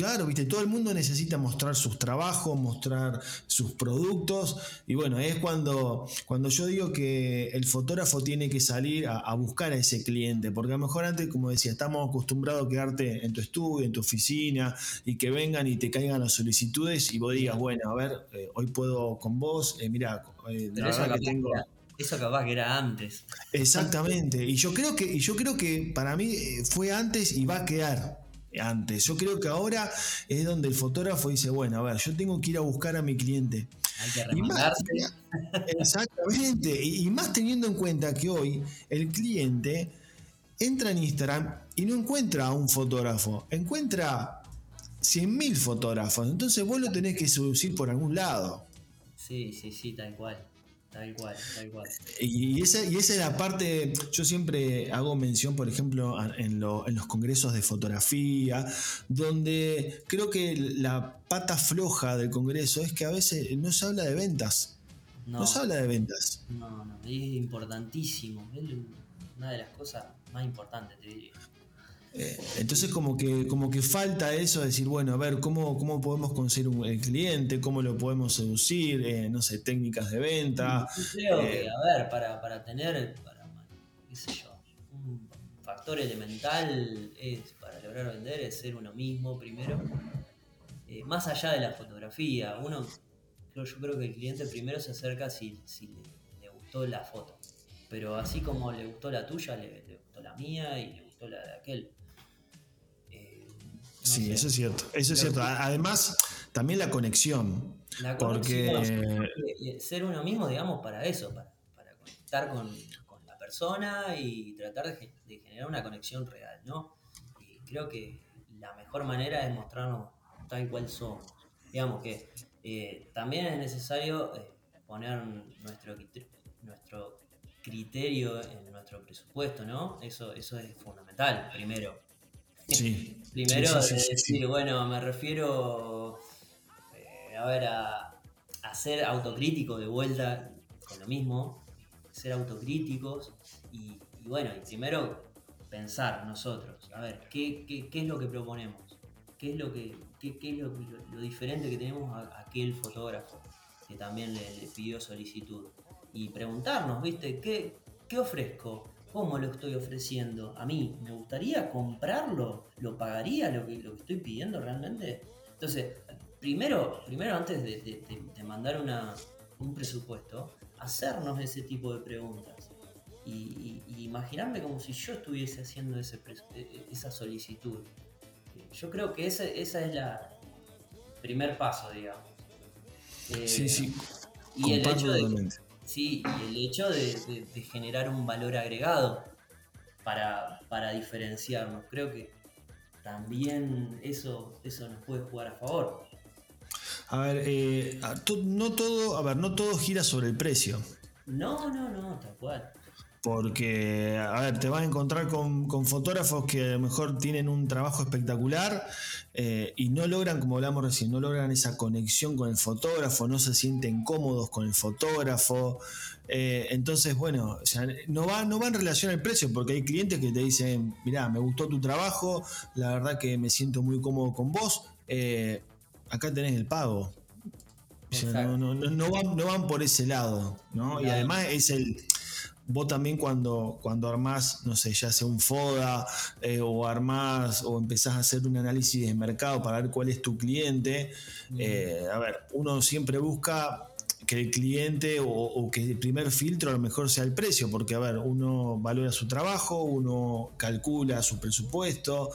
Claro, viste, todo el mundo necesita mostrar sus trabajos, mostrar sus productos. Y bueno, es cuando, cuando yo digo que el fotógrafo tiene que salir a, buscar a ese cliente. Porque a lo mejor antes, como decía, estamos acostumbrados a quedarte en tu estudio, en tu oficina, y que vengan y te caigan las solicitudes y vos digas, bueno, a ver, eh, hoy puedo con vos, eh, mira, eh, la verdad que tengo. Eso capaz que era antes. Exactamente. Y yo creo que, y yo creo que para mí fue antes y va a quedar antes. Yo creo que ahora es donde el fotógrafo dice, bueno, a ver, yo tengo que ir a buscar a mi cliente. Hay que. Exactamente. Y, más teniendo en cuenta que hoy el cliente entra en Instagram y no encuentra a un fotógrafo, encuentra 100.000 fotógrafos. Entonces vos lo tenés que seducir por algún lado. Sí, sí, sí, tal cual. Tal cual, tal cual. Y esa, y esa es la parte, yo siempre hago mención, por ejemplo, en, los congresos de fotografía, donde creo que la pata floja del congreso es que a veces no se habla de ventas. No, se habla de ventas. No, no, es importantísimo. Es una de las cosas más importantes, te diría. Eh, entonces como que, como que falta eso, de decir, bueno, a ver, ¿cómo, cómo podemos conseguir un, el cliente? ¿Cómo lo podemos seducir? Eh, no sé, técnicas de venta. creo que, eh, a ver, para, para tener, para, qué sé yo, un factor elemental es, para lograr vender es ser uno mismo primero. más allá de la fotografía, uno, yo, yo creo que el cliente primero se acerca si, si le, gustó la foto. Pero así como le gustó la tuya, le, le gustó la mía y le gustó la de aquel sí, eso es cierto. Eso es cierto. Además, también la conexión. La conexión. Porque... Ser uno mismo, digamos, para eso, para, conectar con, la persona y tratar de, generar una conexión real, ¿no? Y creo que la mejor manera es mostrarnos tal cual somos. Digamos que eh, también es necesario eh, poner nuestro, nuestro criterio en nuestro presupuesto, ¿no? Eso, eso es fundamental, primero. Sí. *laughs* Primero, decir, bueno, me refiero eh, a ver, a, ser autocrítico de vuelta con lo mismo, ser autocríticos y, bueno, y primero pensar nosotros, a ver, ¿qué, es lo que proponemos? ¿Qué es lo que qué, es lo, diferente que tenemos a, aquel fotógrafo que también le, pidió solicitud? Y preguntarnos, ¿viste? ¿Qué, qué ofrezco? ¿Cómo lo estoy ofreciendo? A mí, ¿me gustaría comprarlo? ¿Lo pagaría lo que, lo que estoy pidiendo realmente? Entonces, primero, primero antes de, mandar un presupuesto, hacernos ese tipo de preguntas. Y, imaginarme como si yo estuviese haciendo ese, e, e, esa solicitud. Yo creo que esa, esa es la, primer paso, digamos. sí, sí. Eh, y el hecho de, sí, y el hecho de, generar un valor agregado para, para diferenciarnos. Creo que también eso, eso nos puede jugar a favor. A ver, eh, no todo, a ver, no todo gira sobre el precio. No, no, no, tal cual. Porque, a ver, te vas a encontrar con, fotógrafos que a lo mejor tienen un trabajo espectacular eh, y no logran, como hablamos recién, no logran esa conexión con el fotógrafo, no se sienten cómodos con el fotógrafo. Eh, entonces, bueno, no, va, no va en relación al precio, porque hay clientes que te dicen, mirá, me gustó tu trabajo, la verdad que me siento muy cómodo con vos, eh, acá tenés el pago. no, no, no, van, no van por ese lado, ¿no? Y además es el vos también cuando, cuando armás, no sé, ya sea un FODA eh, o armás o empezás a hacer un análisis de mercado para ver cuál es tu cliente, eh, a ver, uno siempre busca que el cliente o, que el primer filtro a lo mejor sea el precio, porque a ver, uno valora su trabajo, uno calcula su presupuesto,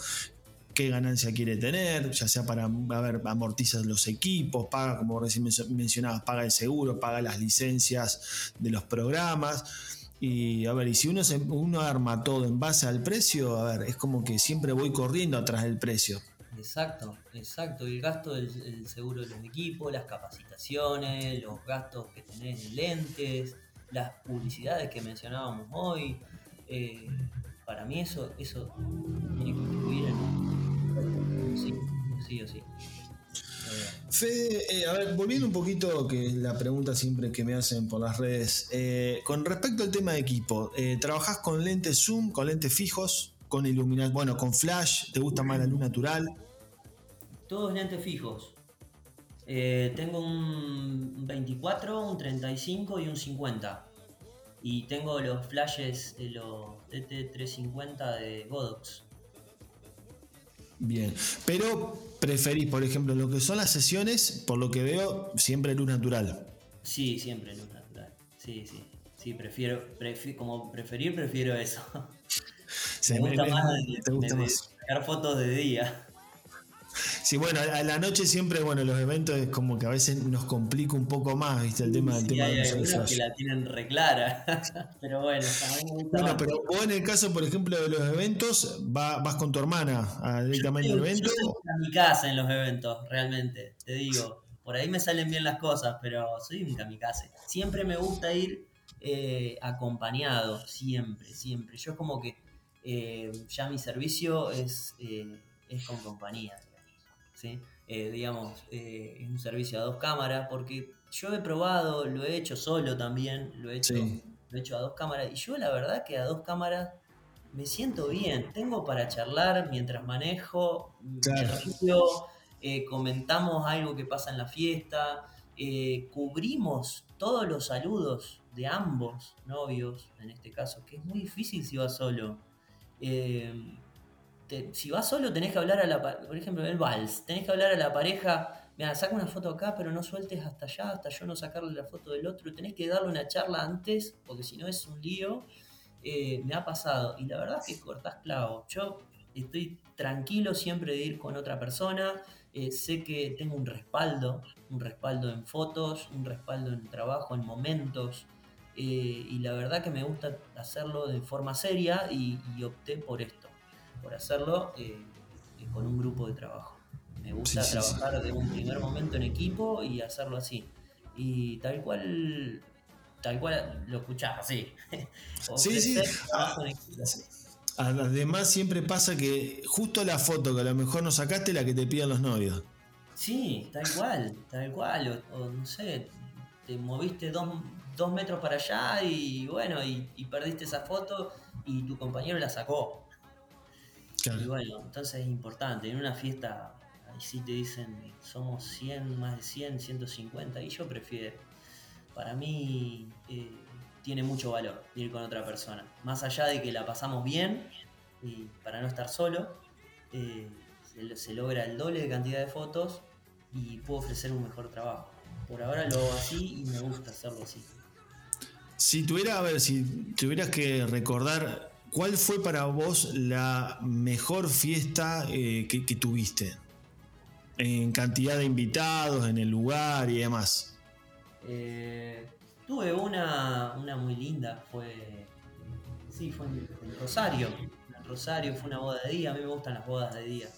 qué ganancia quiere tener, ya sea para, a ver, amortiza los equipos, paga, como recién mencionabas, paga el seguro, paga las licencias de los programas. Y a ver, y si uno, se, uno arma todo en base al precio, a ver, es como que siempre voy corriendo atrás del precio. Exacto, exacto. El gasto del seguro de los equipos, las capacitaciones, los gastos que tenés en lentes, las publicidades que mencionábamos hoy. Eh, para mí eso, eso tiene que contribuir en sí, sí o sí. Fede, eh, a ver, volviendo un poquito, que es la pregunta siempre que me hacen por las redes, eh, con respecto al tema de equipo, eh, ¿trabajás con lentes zoom, con lentes fijos, con iluminación, bueno, con flash, te gusta más la luz natural? Todos lentes fijos. tengo un 24, un 35 y un 50. Y tengo los flashes, los TT350 de Godox. Bien, pero preferís, por ejemplo, lo que son las sesiones, por lo que veo, siempre luz natural. Sí, siempre luz natural. Sí, sí. Sí, prefiero, como preferir, prefiero eso. me, gusta más, sacar fotos de día. *laughs* Sí, bueno, a la noche siempre, bueno, los eventos es como que a veces nos complica un poco más, ¿viste? El tema del tema hay de algunos que la tienen reclara. *laughs* pero bueno, Bueno, pero vos en el caso, por ejemplo, de los eventos, vas con tu hermana directamente al evento. Yo soy mi casa en los eventos, realmente, te digo. Por ahí me salen bien las cosas, pero soy un kamikaze. Siempre me gusta ir eh, acompañado, siempre, siempre. Yo como que eh, ya mi servicio es, eh, es con compañía. Eh, digamos, eh, es un servicio a dos cámaras, porque yo he probado, lo he hecho solo también, lo he hecho, lo he hecho a dos cámaras, y yo la verdad que a dos cámaras me siento bien, tengo para charlar mientras manejo, eh, comentamos algo que pasa en la fiesta, cubrimos todos los saludos de ambos novios, en este caso, que es muy difícil si vas solo si vas solo tenés que hablar a la por ejemplo el vals, tenés que hablar a la pareja, mira, saca una foto acá, pero no sueltes hasta allá, hasta yo no sacarle la foto del otro, tenés que darle una charla antes, porque si no es un lío. Eh, me ha pasado, y la verdad es que cortás clavo. Yo estoy tranquilo siempre de ir con otra persona, eh, sé que tengo un respaldo, un respaldo en fotos, un respaldo en trabajo, en momentos, eh, y la verdad que me gusta hacerlo de forma seria y opté por esto por hacerlo eh, con un grupo de trabajo. Me gusta trabajar de un primer momento en equipo y hacerlo así. Y tal cual, tal cual lo escuchás, sí. *laughs* sí, sí. Ah, además siempre pasa que justo la foto que a lo mejor no sacaste la que te piden los novios. Sí, tal cual, tal cual. O, no sé, te moviste dos, metros para allá y bueno, y, y, perdiste esa foto y tu compañero la sacó. Y bueno, entonces es importante. En una fiesta, ahí sí te dicen, somos 100, más de 100, 150, y yo prefiero. Para mí eh, tiene mucho valor ir con otra persona. Más allá de que la pasamos bien, y para no estar solo, eh, se, logra el doble de cantidad de fotos y puedo ofrecer un mejor trabajo. Por ahora lo hago así y me gusta hacerlo así. Si tuviera, a ver, si tuvieras que recordar ¿Cuál fue para vos la mejor fiesta eh, que, tuviste? en cantidad de invitados, en el lugar y demás. Eh, tuve una, una muy linda, fue. Sí, fue en, Rosario. En Rosario fue una boda de día, a mí me gustan las bodas de día.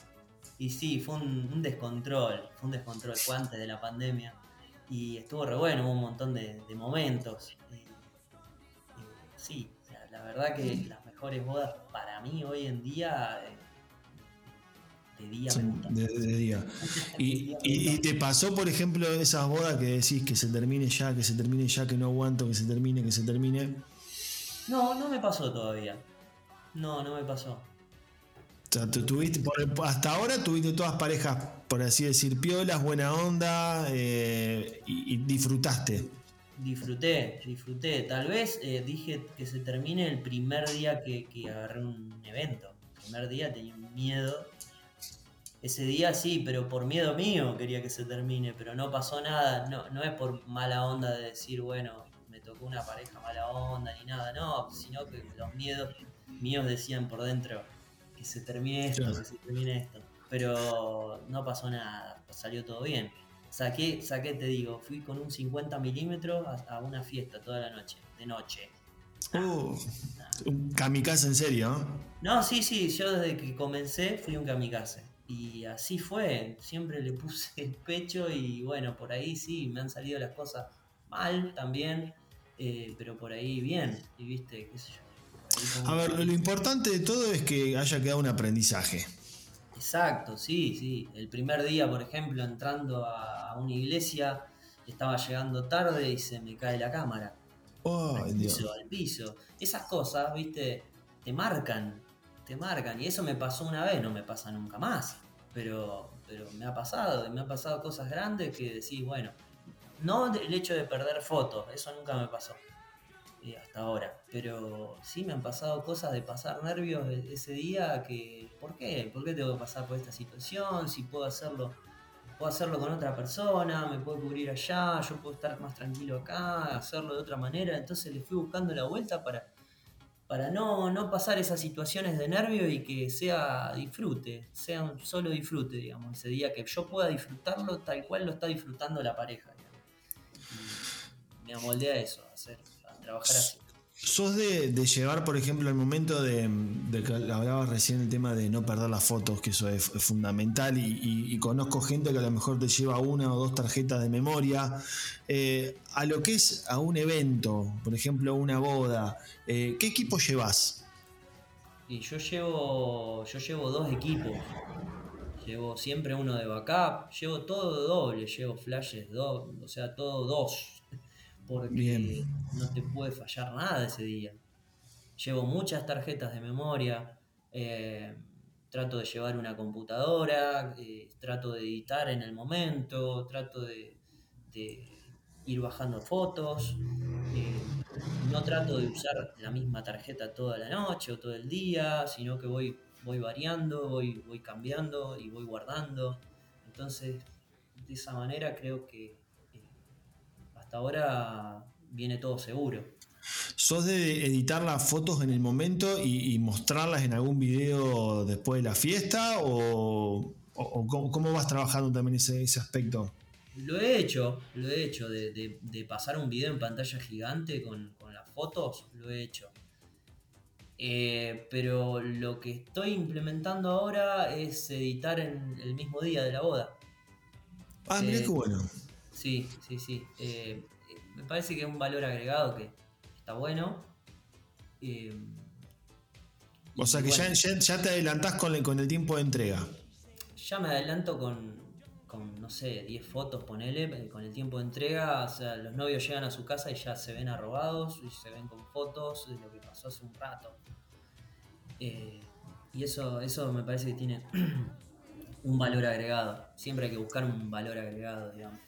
Y sí, fue un, descontrol, fue un descontrol, fue antes de la pandemia. Y estuvo re bueno, hubo un montón de, momentos. sí, la verdad que mejores bodas para mí hoy en día eh, de día *laughs* De, día. ¿Y, te pasó, por ejemplo, esas bodas que decís que se termine ya, que se termine ya, que no aguanto, que se termine, que se termine? No, no me pasó todavía. No, no me pasó. O sea, tuviste, hasta ahora tuviste todas parejas, por así decir, piolas, buena onda, eh, y, disfrutaste. Disfruté, disfruté. Tal vez eh, dije que se termine el primer día que, que agarré un evento. El primer día tenía un miedo ese día sí, pero por miedo mío quería que se termine, pero no pasó nada, no, no es por mala onda de decir, bueno, me tocó una pareja mala onda ni nada, no, sino que los miedos míos decían por dentro que se termine esto, que se termine esto, pero no pasó nada, salió todo bien. Saqué, saqué, te digo, fui con un 50 milímetros a, una fiesta toda la noche, de noche. Uh, un kamikaze en serio, ¿no? sí, sí, yo desde que comencé fui un kamikaze. Y así fue, siempre le puse el pecho y bueno, por ahí sí, me han salido las cosas mal también, eh, pero por ahí bien, y viste, qué sé yo. A ver, lo importante de todo es que haya quedado un aprendizaje. Exacto, sí, sí. El primer día, por ejemplo, entrando a una iglesia, estaba llegando tarde y se me cae la cámara. Oh, al piso, al piso. Esas cosas, viste, te marcan, te marcan. Y eso me pasó una vez, no me pasa nunca más. Pero, pero me ha pasado, me han pasado cosas grandes que decís, bueno, no el hecho de perder fotos, eso nunca me pasó. Eh, hasta ahora. Pero sí me han pasado cosas de pasar nervios e-, ese día que, ¿por qué? ¿Por qué tengo que pasar por esta situación? Si puedo hacerlo, puedo hacerlo con otra persona, me puedo cubrir allá, yo puedo estar más tranquilo acá, hacerlo de otra manera. Entonces le fui buscando la vuelta para, para no, no pasar esas situaciones de nervio y que sea disfrute, sea un solo disfrute, digamos, ese día que yo pueda disfrutarlo tal cual lo está disfrutando la pareja. me amoldé a eso, hacer, a trabajar así. ¿Sos de, llevar, por ejemplo, el momento de, que hablabas recién el tema de no perder las fotos, que eso es, fundamental, y, conozco gente que a lo mejor te lleva una o dos tarjetas de memoria, eh, a lo que es a un evento, por ejemplo, una boda, eh, ¿qué equipo llevas? Y yo llevo, yo llevo dos equipos. Llevo siempre uno de backup, llevo todo doble, llevo flashes, dos, o sea, todo dos porque no te puede fallar nada ese día. Llevo muchas tarjetas de memoria, eh, trato de llevar una computadora, eh, trato de editar en el momento, trato de, ir bajando fotos, eh, no trato de usar la misma tarjeta toda la noche o todo el día, sino que voy, voy variando, voy, voy cambiando y voy guardando. Entonces, de esa manera creo que hasta ahora viene todo seguro. ¿Sos de editar las fotos en el momento y, mostrarlas en algún video después de la fiesta? ¿O, cómo, vas trabajando también ese, ese, aspecto? Lo he hecho, lo he hecho, de, pasar un video en pantalla gigante con, las fotos, lo he hecho. Eh, pero lo que estoy implementando ahora es editar en el mismo día de la boda. Ah, mira eh, qué bueno. Sí, sí, sí. Eh, me parece que es un valor agregado que está bueno. Eh, o sea que ya, te adelantás con el, con el tiempo de entrega. Ya me adelanto con, con, no sé, 10 fotos, ponele, eh, con el tiempo de entrega. O sea, los novios llegan a su casa y ya se ven arrobados y se ven con fotos de lo que pasó hace un rato. y eso, eso me parece que tiene *clears throat* un valor agregado. Siempre hay que buscar un valor agregado, digamos.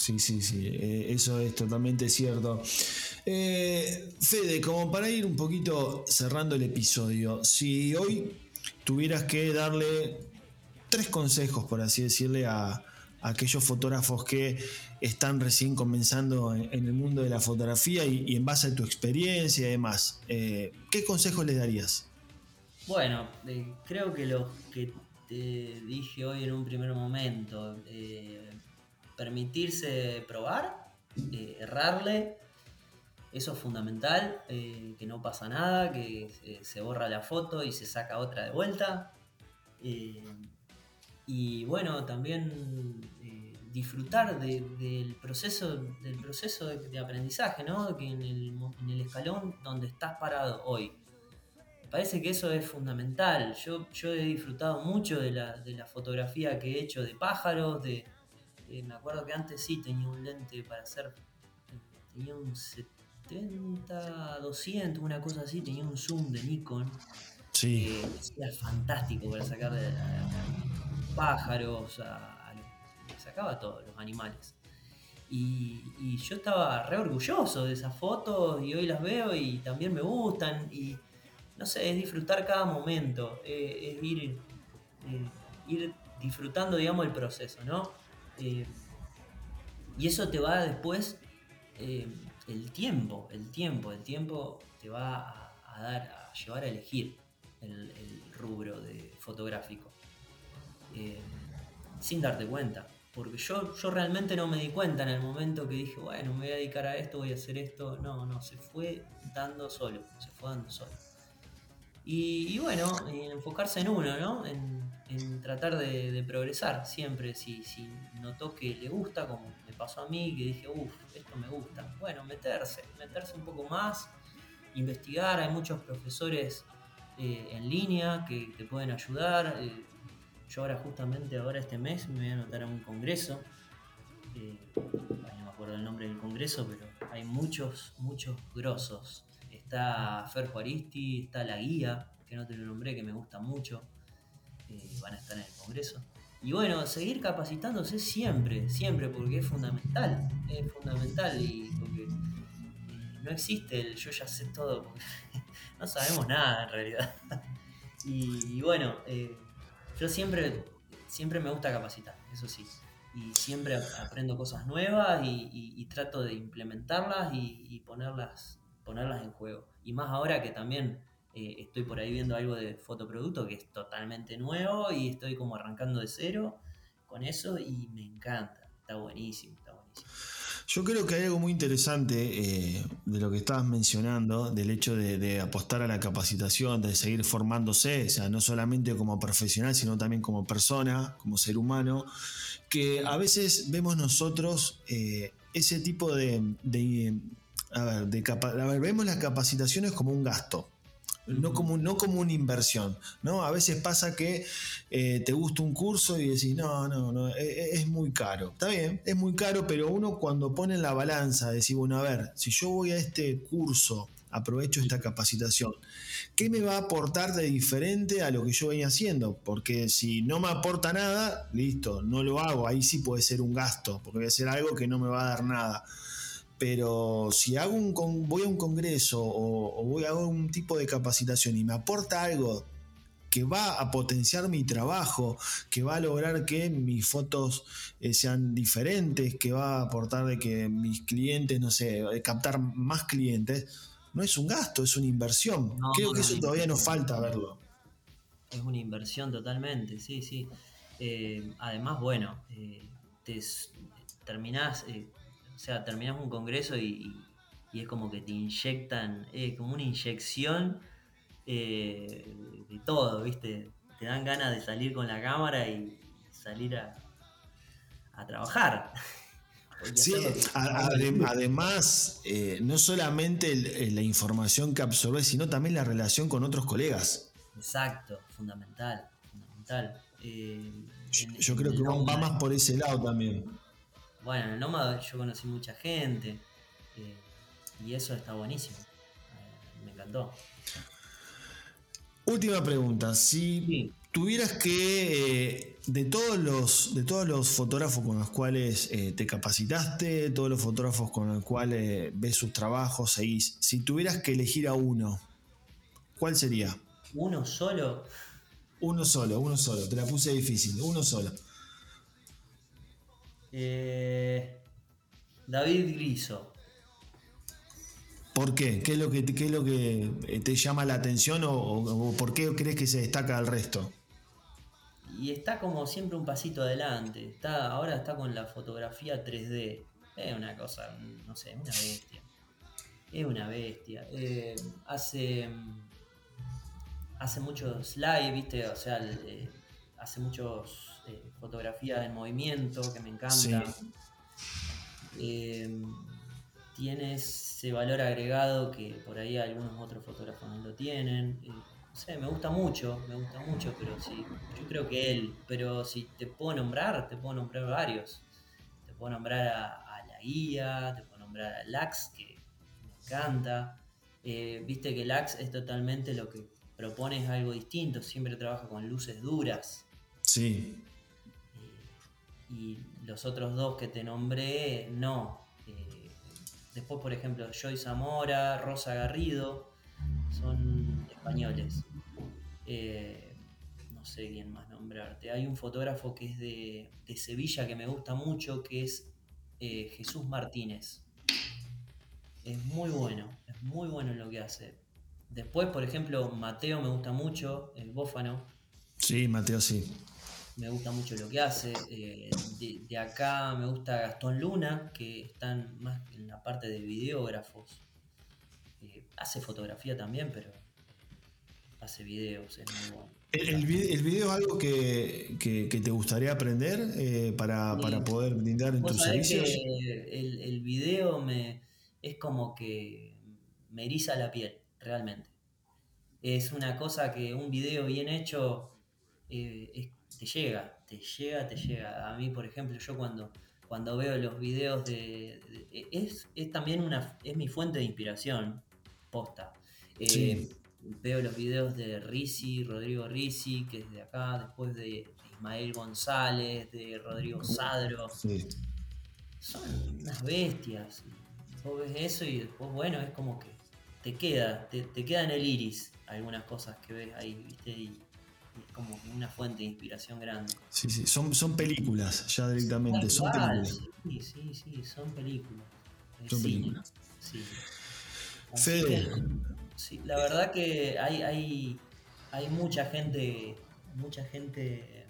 Sí, sí, sí, eh, eso es totalmente cierto. Eh, Fede, como para ir un poquito cerrando el episodio, si hoy tuvieras que darle tres consejos, por así decirle, a, aquellos fotógrafos que están recién comenzando en, el mundo de la fotografía y, en base a tu experiencia y demás, eh, ¿qué consejos les darías? Bueno, creo que lo que te dije hoy en un primer momento, eh, permitirse probar, eh, errarle, eso es fundamental, eh, que no pasa nada, que se borra la foto y se saca otra de vuelta. y bueno, también disfrutar del proceso, del proceso de, aprendizaje, ¿no? Que en el, escalón donde estás parado hoy parece que eso es fundamental. Yo he disfrutado mucho de la, fotografía que he hecho de pájaros, de, me acuerdo que antes sí tenía un lente para hacer, tenía un 70, 200, una cosa así, tenía un zoom de Nikon. Sí. Que era fantástico para sacar de, pájaros, a, sacaba todos los animales. Y, y, yo estaba re orgulloso de esas fotos y hoy las veo y también me gustan. Y, no sé, es disfrutar cada momento, eh, es ir, eh, ir disfrutando, digamos, el proceso, ¿no? Eh, y eso te va después, el tiempo, el tiempo, el tiempo te va a, dar, a llevar a elegir el, rubro de fotográfico, sin darte cuenta. Porque yo, yo realmente no me di cuenta en el momento que dije, bueno, me voy a dedicar a esto, voy a hacer esto. No, no, se fue dando solo, se fue dando solo. Y, bueno, enfocarse en uno, ¿no? En, tratar de, progresar siempre. Si, si notó que le gusta, como me pasó a mí, que dije, uff, esto me gusta. Bueno, meterse, meterse un poco más, investigar. Hay muchos profesores eh, en línea que te pueden ayudar. Eh, yo ahora justamente, ahora este mes, me voy a anotar a un congreso. Eh, no me acuerdo el nombre del congreso, pero hay muchos, muchos grosos está Fer Juaristi, está La Guía, que no te lo nombré, que me gusta mucho, eh, van a estar en el Congreso. Y bueno, seguir capacitándose siempre, siempre, porque es fundamental, es fundamental y porque eh, no existe el yo ya sé todo, porque *laughs* no sabemos nada en realidad. *laughs* y, bueno, eh, yo siempre, siempre me gusta capacitar, eso sí. Y siempre aprendo cosas nuevas y, trato de implementarlas y ponerlas ponerlas en juego. Y más ahora que también eh, estoy por ahí viendo algo de fotoproducto que es totalmente nuevo y estoy como arrancando de cero con eso y me encanta. Está buenísimo, está buenísimo. Yo creo que hay algo muy interesante eh, de lo que estabas mencionando, del hecho de, apostar a la capacitación, de seguir formándose, o sea, no solamente como profesional, sino también como persona, como ser humano, que a veces vemos nosotros eh, ese tipo de, a ver, de vemos las capacitaciones como un gasto. No como, no como una inversión, ¿no? A veces pasa que eh, te gusta un curso y decís, no, no, no, e, e, es, muy caro. Está bien, es muy caro, pero uno cuando pone en la balanza, decís, bueno, a ver, si yo voy a este curso, aprovecho esta capacitación, ¿qué me va a aportar de diferente a lo que yo venía haciendo? Porque si no me aporta nada, listo, no lo hago, ahí sí puede ser un gasto, porque voy a hacer algo que no me va a dar nada pero si hago un voy a un congreso o, voy a un tipo de capacitación y me aporta algo que va a potenciar mi trabajo, que va a lograr que mis fotos eh, sean diferentes, que va a aportar de que mis clientes, no sé, captar más clientes, no es un gasto, es una inversión. Creo que eso todavía nos falta verlo. Es una inversión totalmente, sí, sí. Eh, además, bueno, eh, te terminás sea, terminas un congreso y, es como que te inyectan, es como una inyección eh, de todo, ¿viste? Te dan ganas de salir con la cámara y salir a, trabajar. *laughs* Sí, además, eh, no solamente la información que absorbes, sino también la relación con otros colegas. Exacto, fundamental, fundamental. Eh, yo, creo que va, más por ese lado también bueno, en el Nómada yo conocí mucha gente eh, y eso está buenísimo. Eh, me encantó. Última pregunta. Si tuvieras que, eh, de, todos los, de todos los fotógrafos con los cuales te capacitaste, todos los fotógrafos con los cuales ves sus trabajos, seguís, si tuvieras que elegir a uno, ¿cuál sería? ¿Uno solo? Uno solo, uno solo. Te la puse difícil, uno solo. Eh, David Griso. ¿Por qué? ¿Qué es lo que, qué es lo que te llama la atención o, por qué crees que se destaca al resto? y está como siempre un pasito adelante. Está, ahora está con la fotografía 3D. Es una cosa, no sé, una bestia. Es una bestia. Eh, hace. Hace muchos live, viste, o sea, eh, hace muchos eh, fotografías en movimiento que me encanta. tiene ese valor agregado que por ahí algunos otros fotógrafos no lo tienen no sé, me gusta mucho, me gusta mucho, pero sí, yo creo que él, pero si te puedo nombrar, te puedo nombrar varios. Te puedo nombrar a, la guía, te puedo nombrar a Lax, que me encanta. Eh, viste que Lax es totalmente lo que propone es algo distinto, siempre trabaja con luces duras. Sí. Y los otros dos que te nombré, no. Eh, después, por ejemplo, Joy Zamora, Rosa Garrido, son españoles. Eh, no sé quién más nombrarte. Hay un fotógrafo que es de, Sevilla que me gusta mucho, que es eh, Jesús Martínez. Es muy bueno, es muy bueno en lo que hace. Después, por ejemplo, Mateo me gusta mucho, el bófano. Sí, Mateo sí. Me gusta mucho lo que hace. Eh, de, acá me gusta Gastón Luna, que están más en la parte de videógrafos hace fotografía también, pero hace videos, es muy bueno. ¿El, video es algo que, te gustaría aprender eh, para, poder brindar en tus servicios? el, el, video me, es como que me eriza la piel, realmente. Es una cosa que un video bien hecho eh, te llega, te llega, te llega. A mí, por ejemplo, yo cuando, cuando veo los videos de... es, es, también una, es mi fuente de inspiración posta. Eh, veo los videos de Risi, Rodrigo Risi, que es de acá, después de Ismael González, de Rodrigo Sadro. Son unas bestias. Vos ves eso y después, bueno, es como que te queda, te, queda en el iris algunas cosas que ves ahí, ¿viste? Y, como una fuente de inspiración grande. Sí, sí, son, son películas ya directamente, son películas. Sí, sí, sí, son películas. Son películas. Sí. Fede. sí, la verdad que hay, hay, hay mucha gente, mucha gente eh,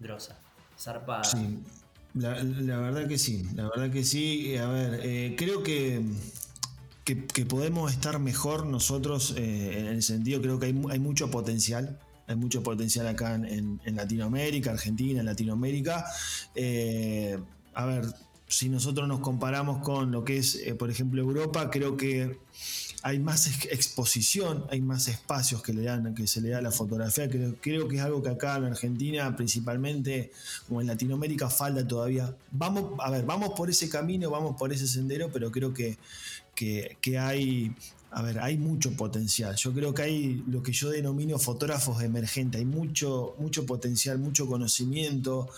grosa, zarpada. Sí, la, verdad que sí, la verdad que sí. A ver, eh, creo que, que, podemos estar mejor nosotros eh, en el sentido, creo que hay, hay mucho potencial hay mucho potencial acá en, Latinoamérica, Argentina, en Latinoamérica. a ver, si nosotros nos comparamos con lo que es, eh, por ejemplo, Europa, creo que hay más exposición, hay más espacios que, le dan, que se le da a la fotografía. Creo, creo que es algo que acá en Argentina, principalmente, o en Latinoamérica, falta todavía. Vamos, a ver, vamos por ese camino, vamos por ese sendero, pero creo que, que hay a ver, hay mucho potencial. Yo creo que hay lo que yo denomino fotógrafos emergentes. Hay mucho, mucho potencial, mucho conocimiento,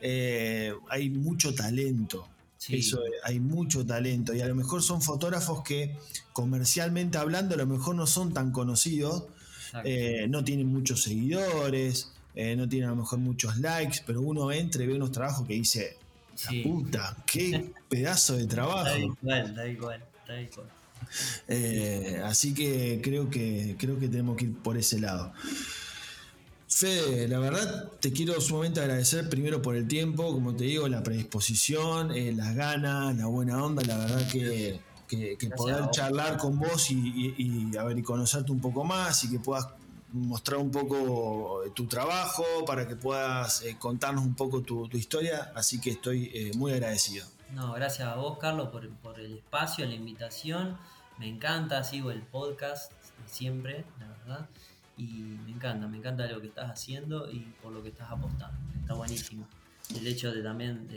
eh, hay mucho talento. Eso, hay mucho talento y a lo mejor son fotógrafos que comercialmente hablando a lo mejor no son tan conocidos, eh, no tienen muchos seguidores, eh, no tienen a lo mejor muchos likes, pero uno entra y ve unos trabajos que dice, puta, qué *laughs* pedazo de trabajo. Da igual, da igual, da igual. Eh, así que creo que creo que tenemos que ir por ese lado. Fede, la verdad te quiero sumamente agradecer primero por el tiempo, como te digo, la predisposición, eh, las ganas, la buena onda, la verdad que, poder charlar con vos y, a ver, y conocerte un poco más y que puedas mostrar un poco tu trabajo, para que puedas eh, contarnos un poco tu, historia, así que estoy muy agradecido. No, gracias a vos, Carlos, por, por el espacio, la invitación. Me encanta, sigo el podcast siempre, la verdad y me encanta, me encanta lo que estás haciendo y por lo que estás apostando. Está buenísimo. El hecho de también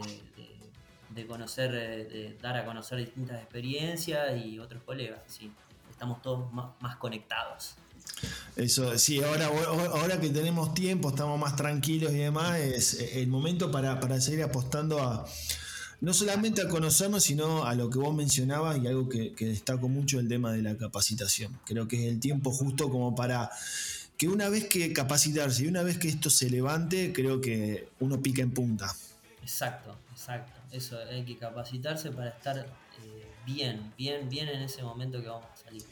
de, conocer, eh, de dar a conocer distintas experiencias y otros colegas, sí. Estamos todos más, conectados. Eso, sí, ahora, ahora que tenemos tiempo, estamos más tranquilos y demás, es el momento para, para seguir apostando a, no solamente a conocernos, sino a lo que vos mencionabas y algo que, destaco mucho, el tema de la capacitación. Creo que es el tiempo justo como para que una vez que capacitarse y una vez que esto se levante, creo que uno pica en punta. Exacto, exacto. Eso, hay que capacitarse para estar eh, bien, bien, bien en ese momento que vamos a salir.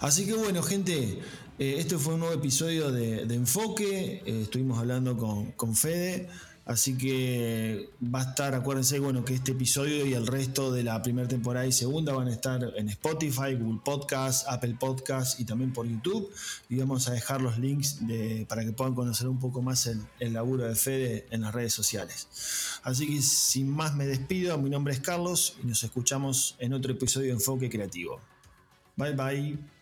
Así que bueno, gente, eh, este fue un nuevo episodio de, Enfoque. Eh, estuvimos hablando con, con Fede. Así que va a estar, acuérdense, bueno, que este episodio y el resto de la primera temporada y segunda van a estar en Spotify, Google Podcast, Apple Podcast y también por YouTube. Y vamos a dejar los links para que puedan conocer un poco más el, el laburo de Fede en las redes sociales. Así que sin más me despido, mi nombre es Carlos y nos escuchamos en otro episodio de Enfoque Creativo. Bye bye.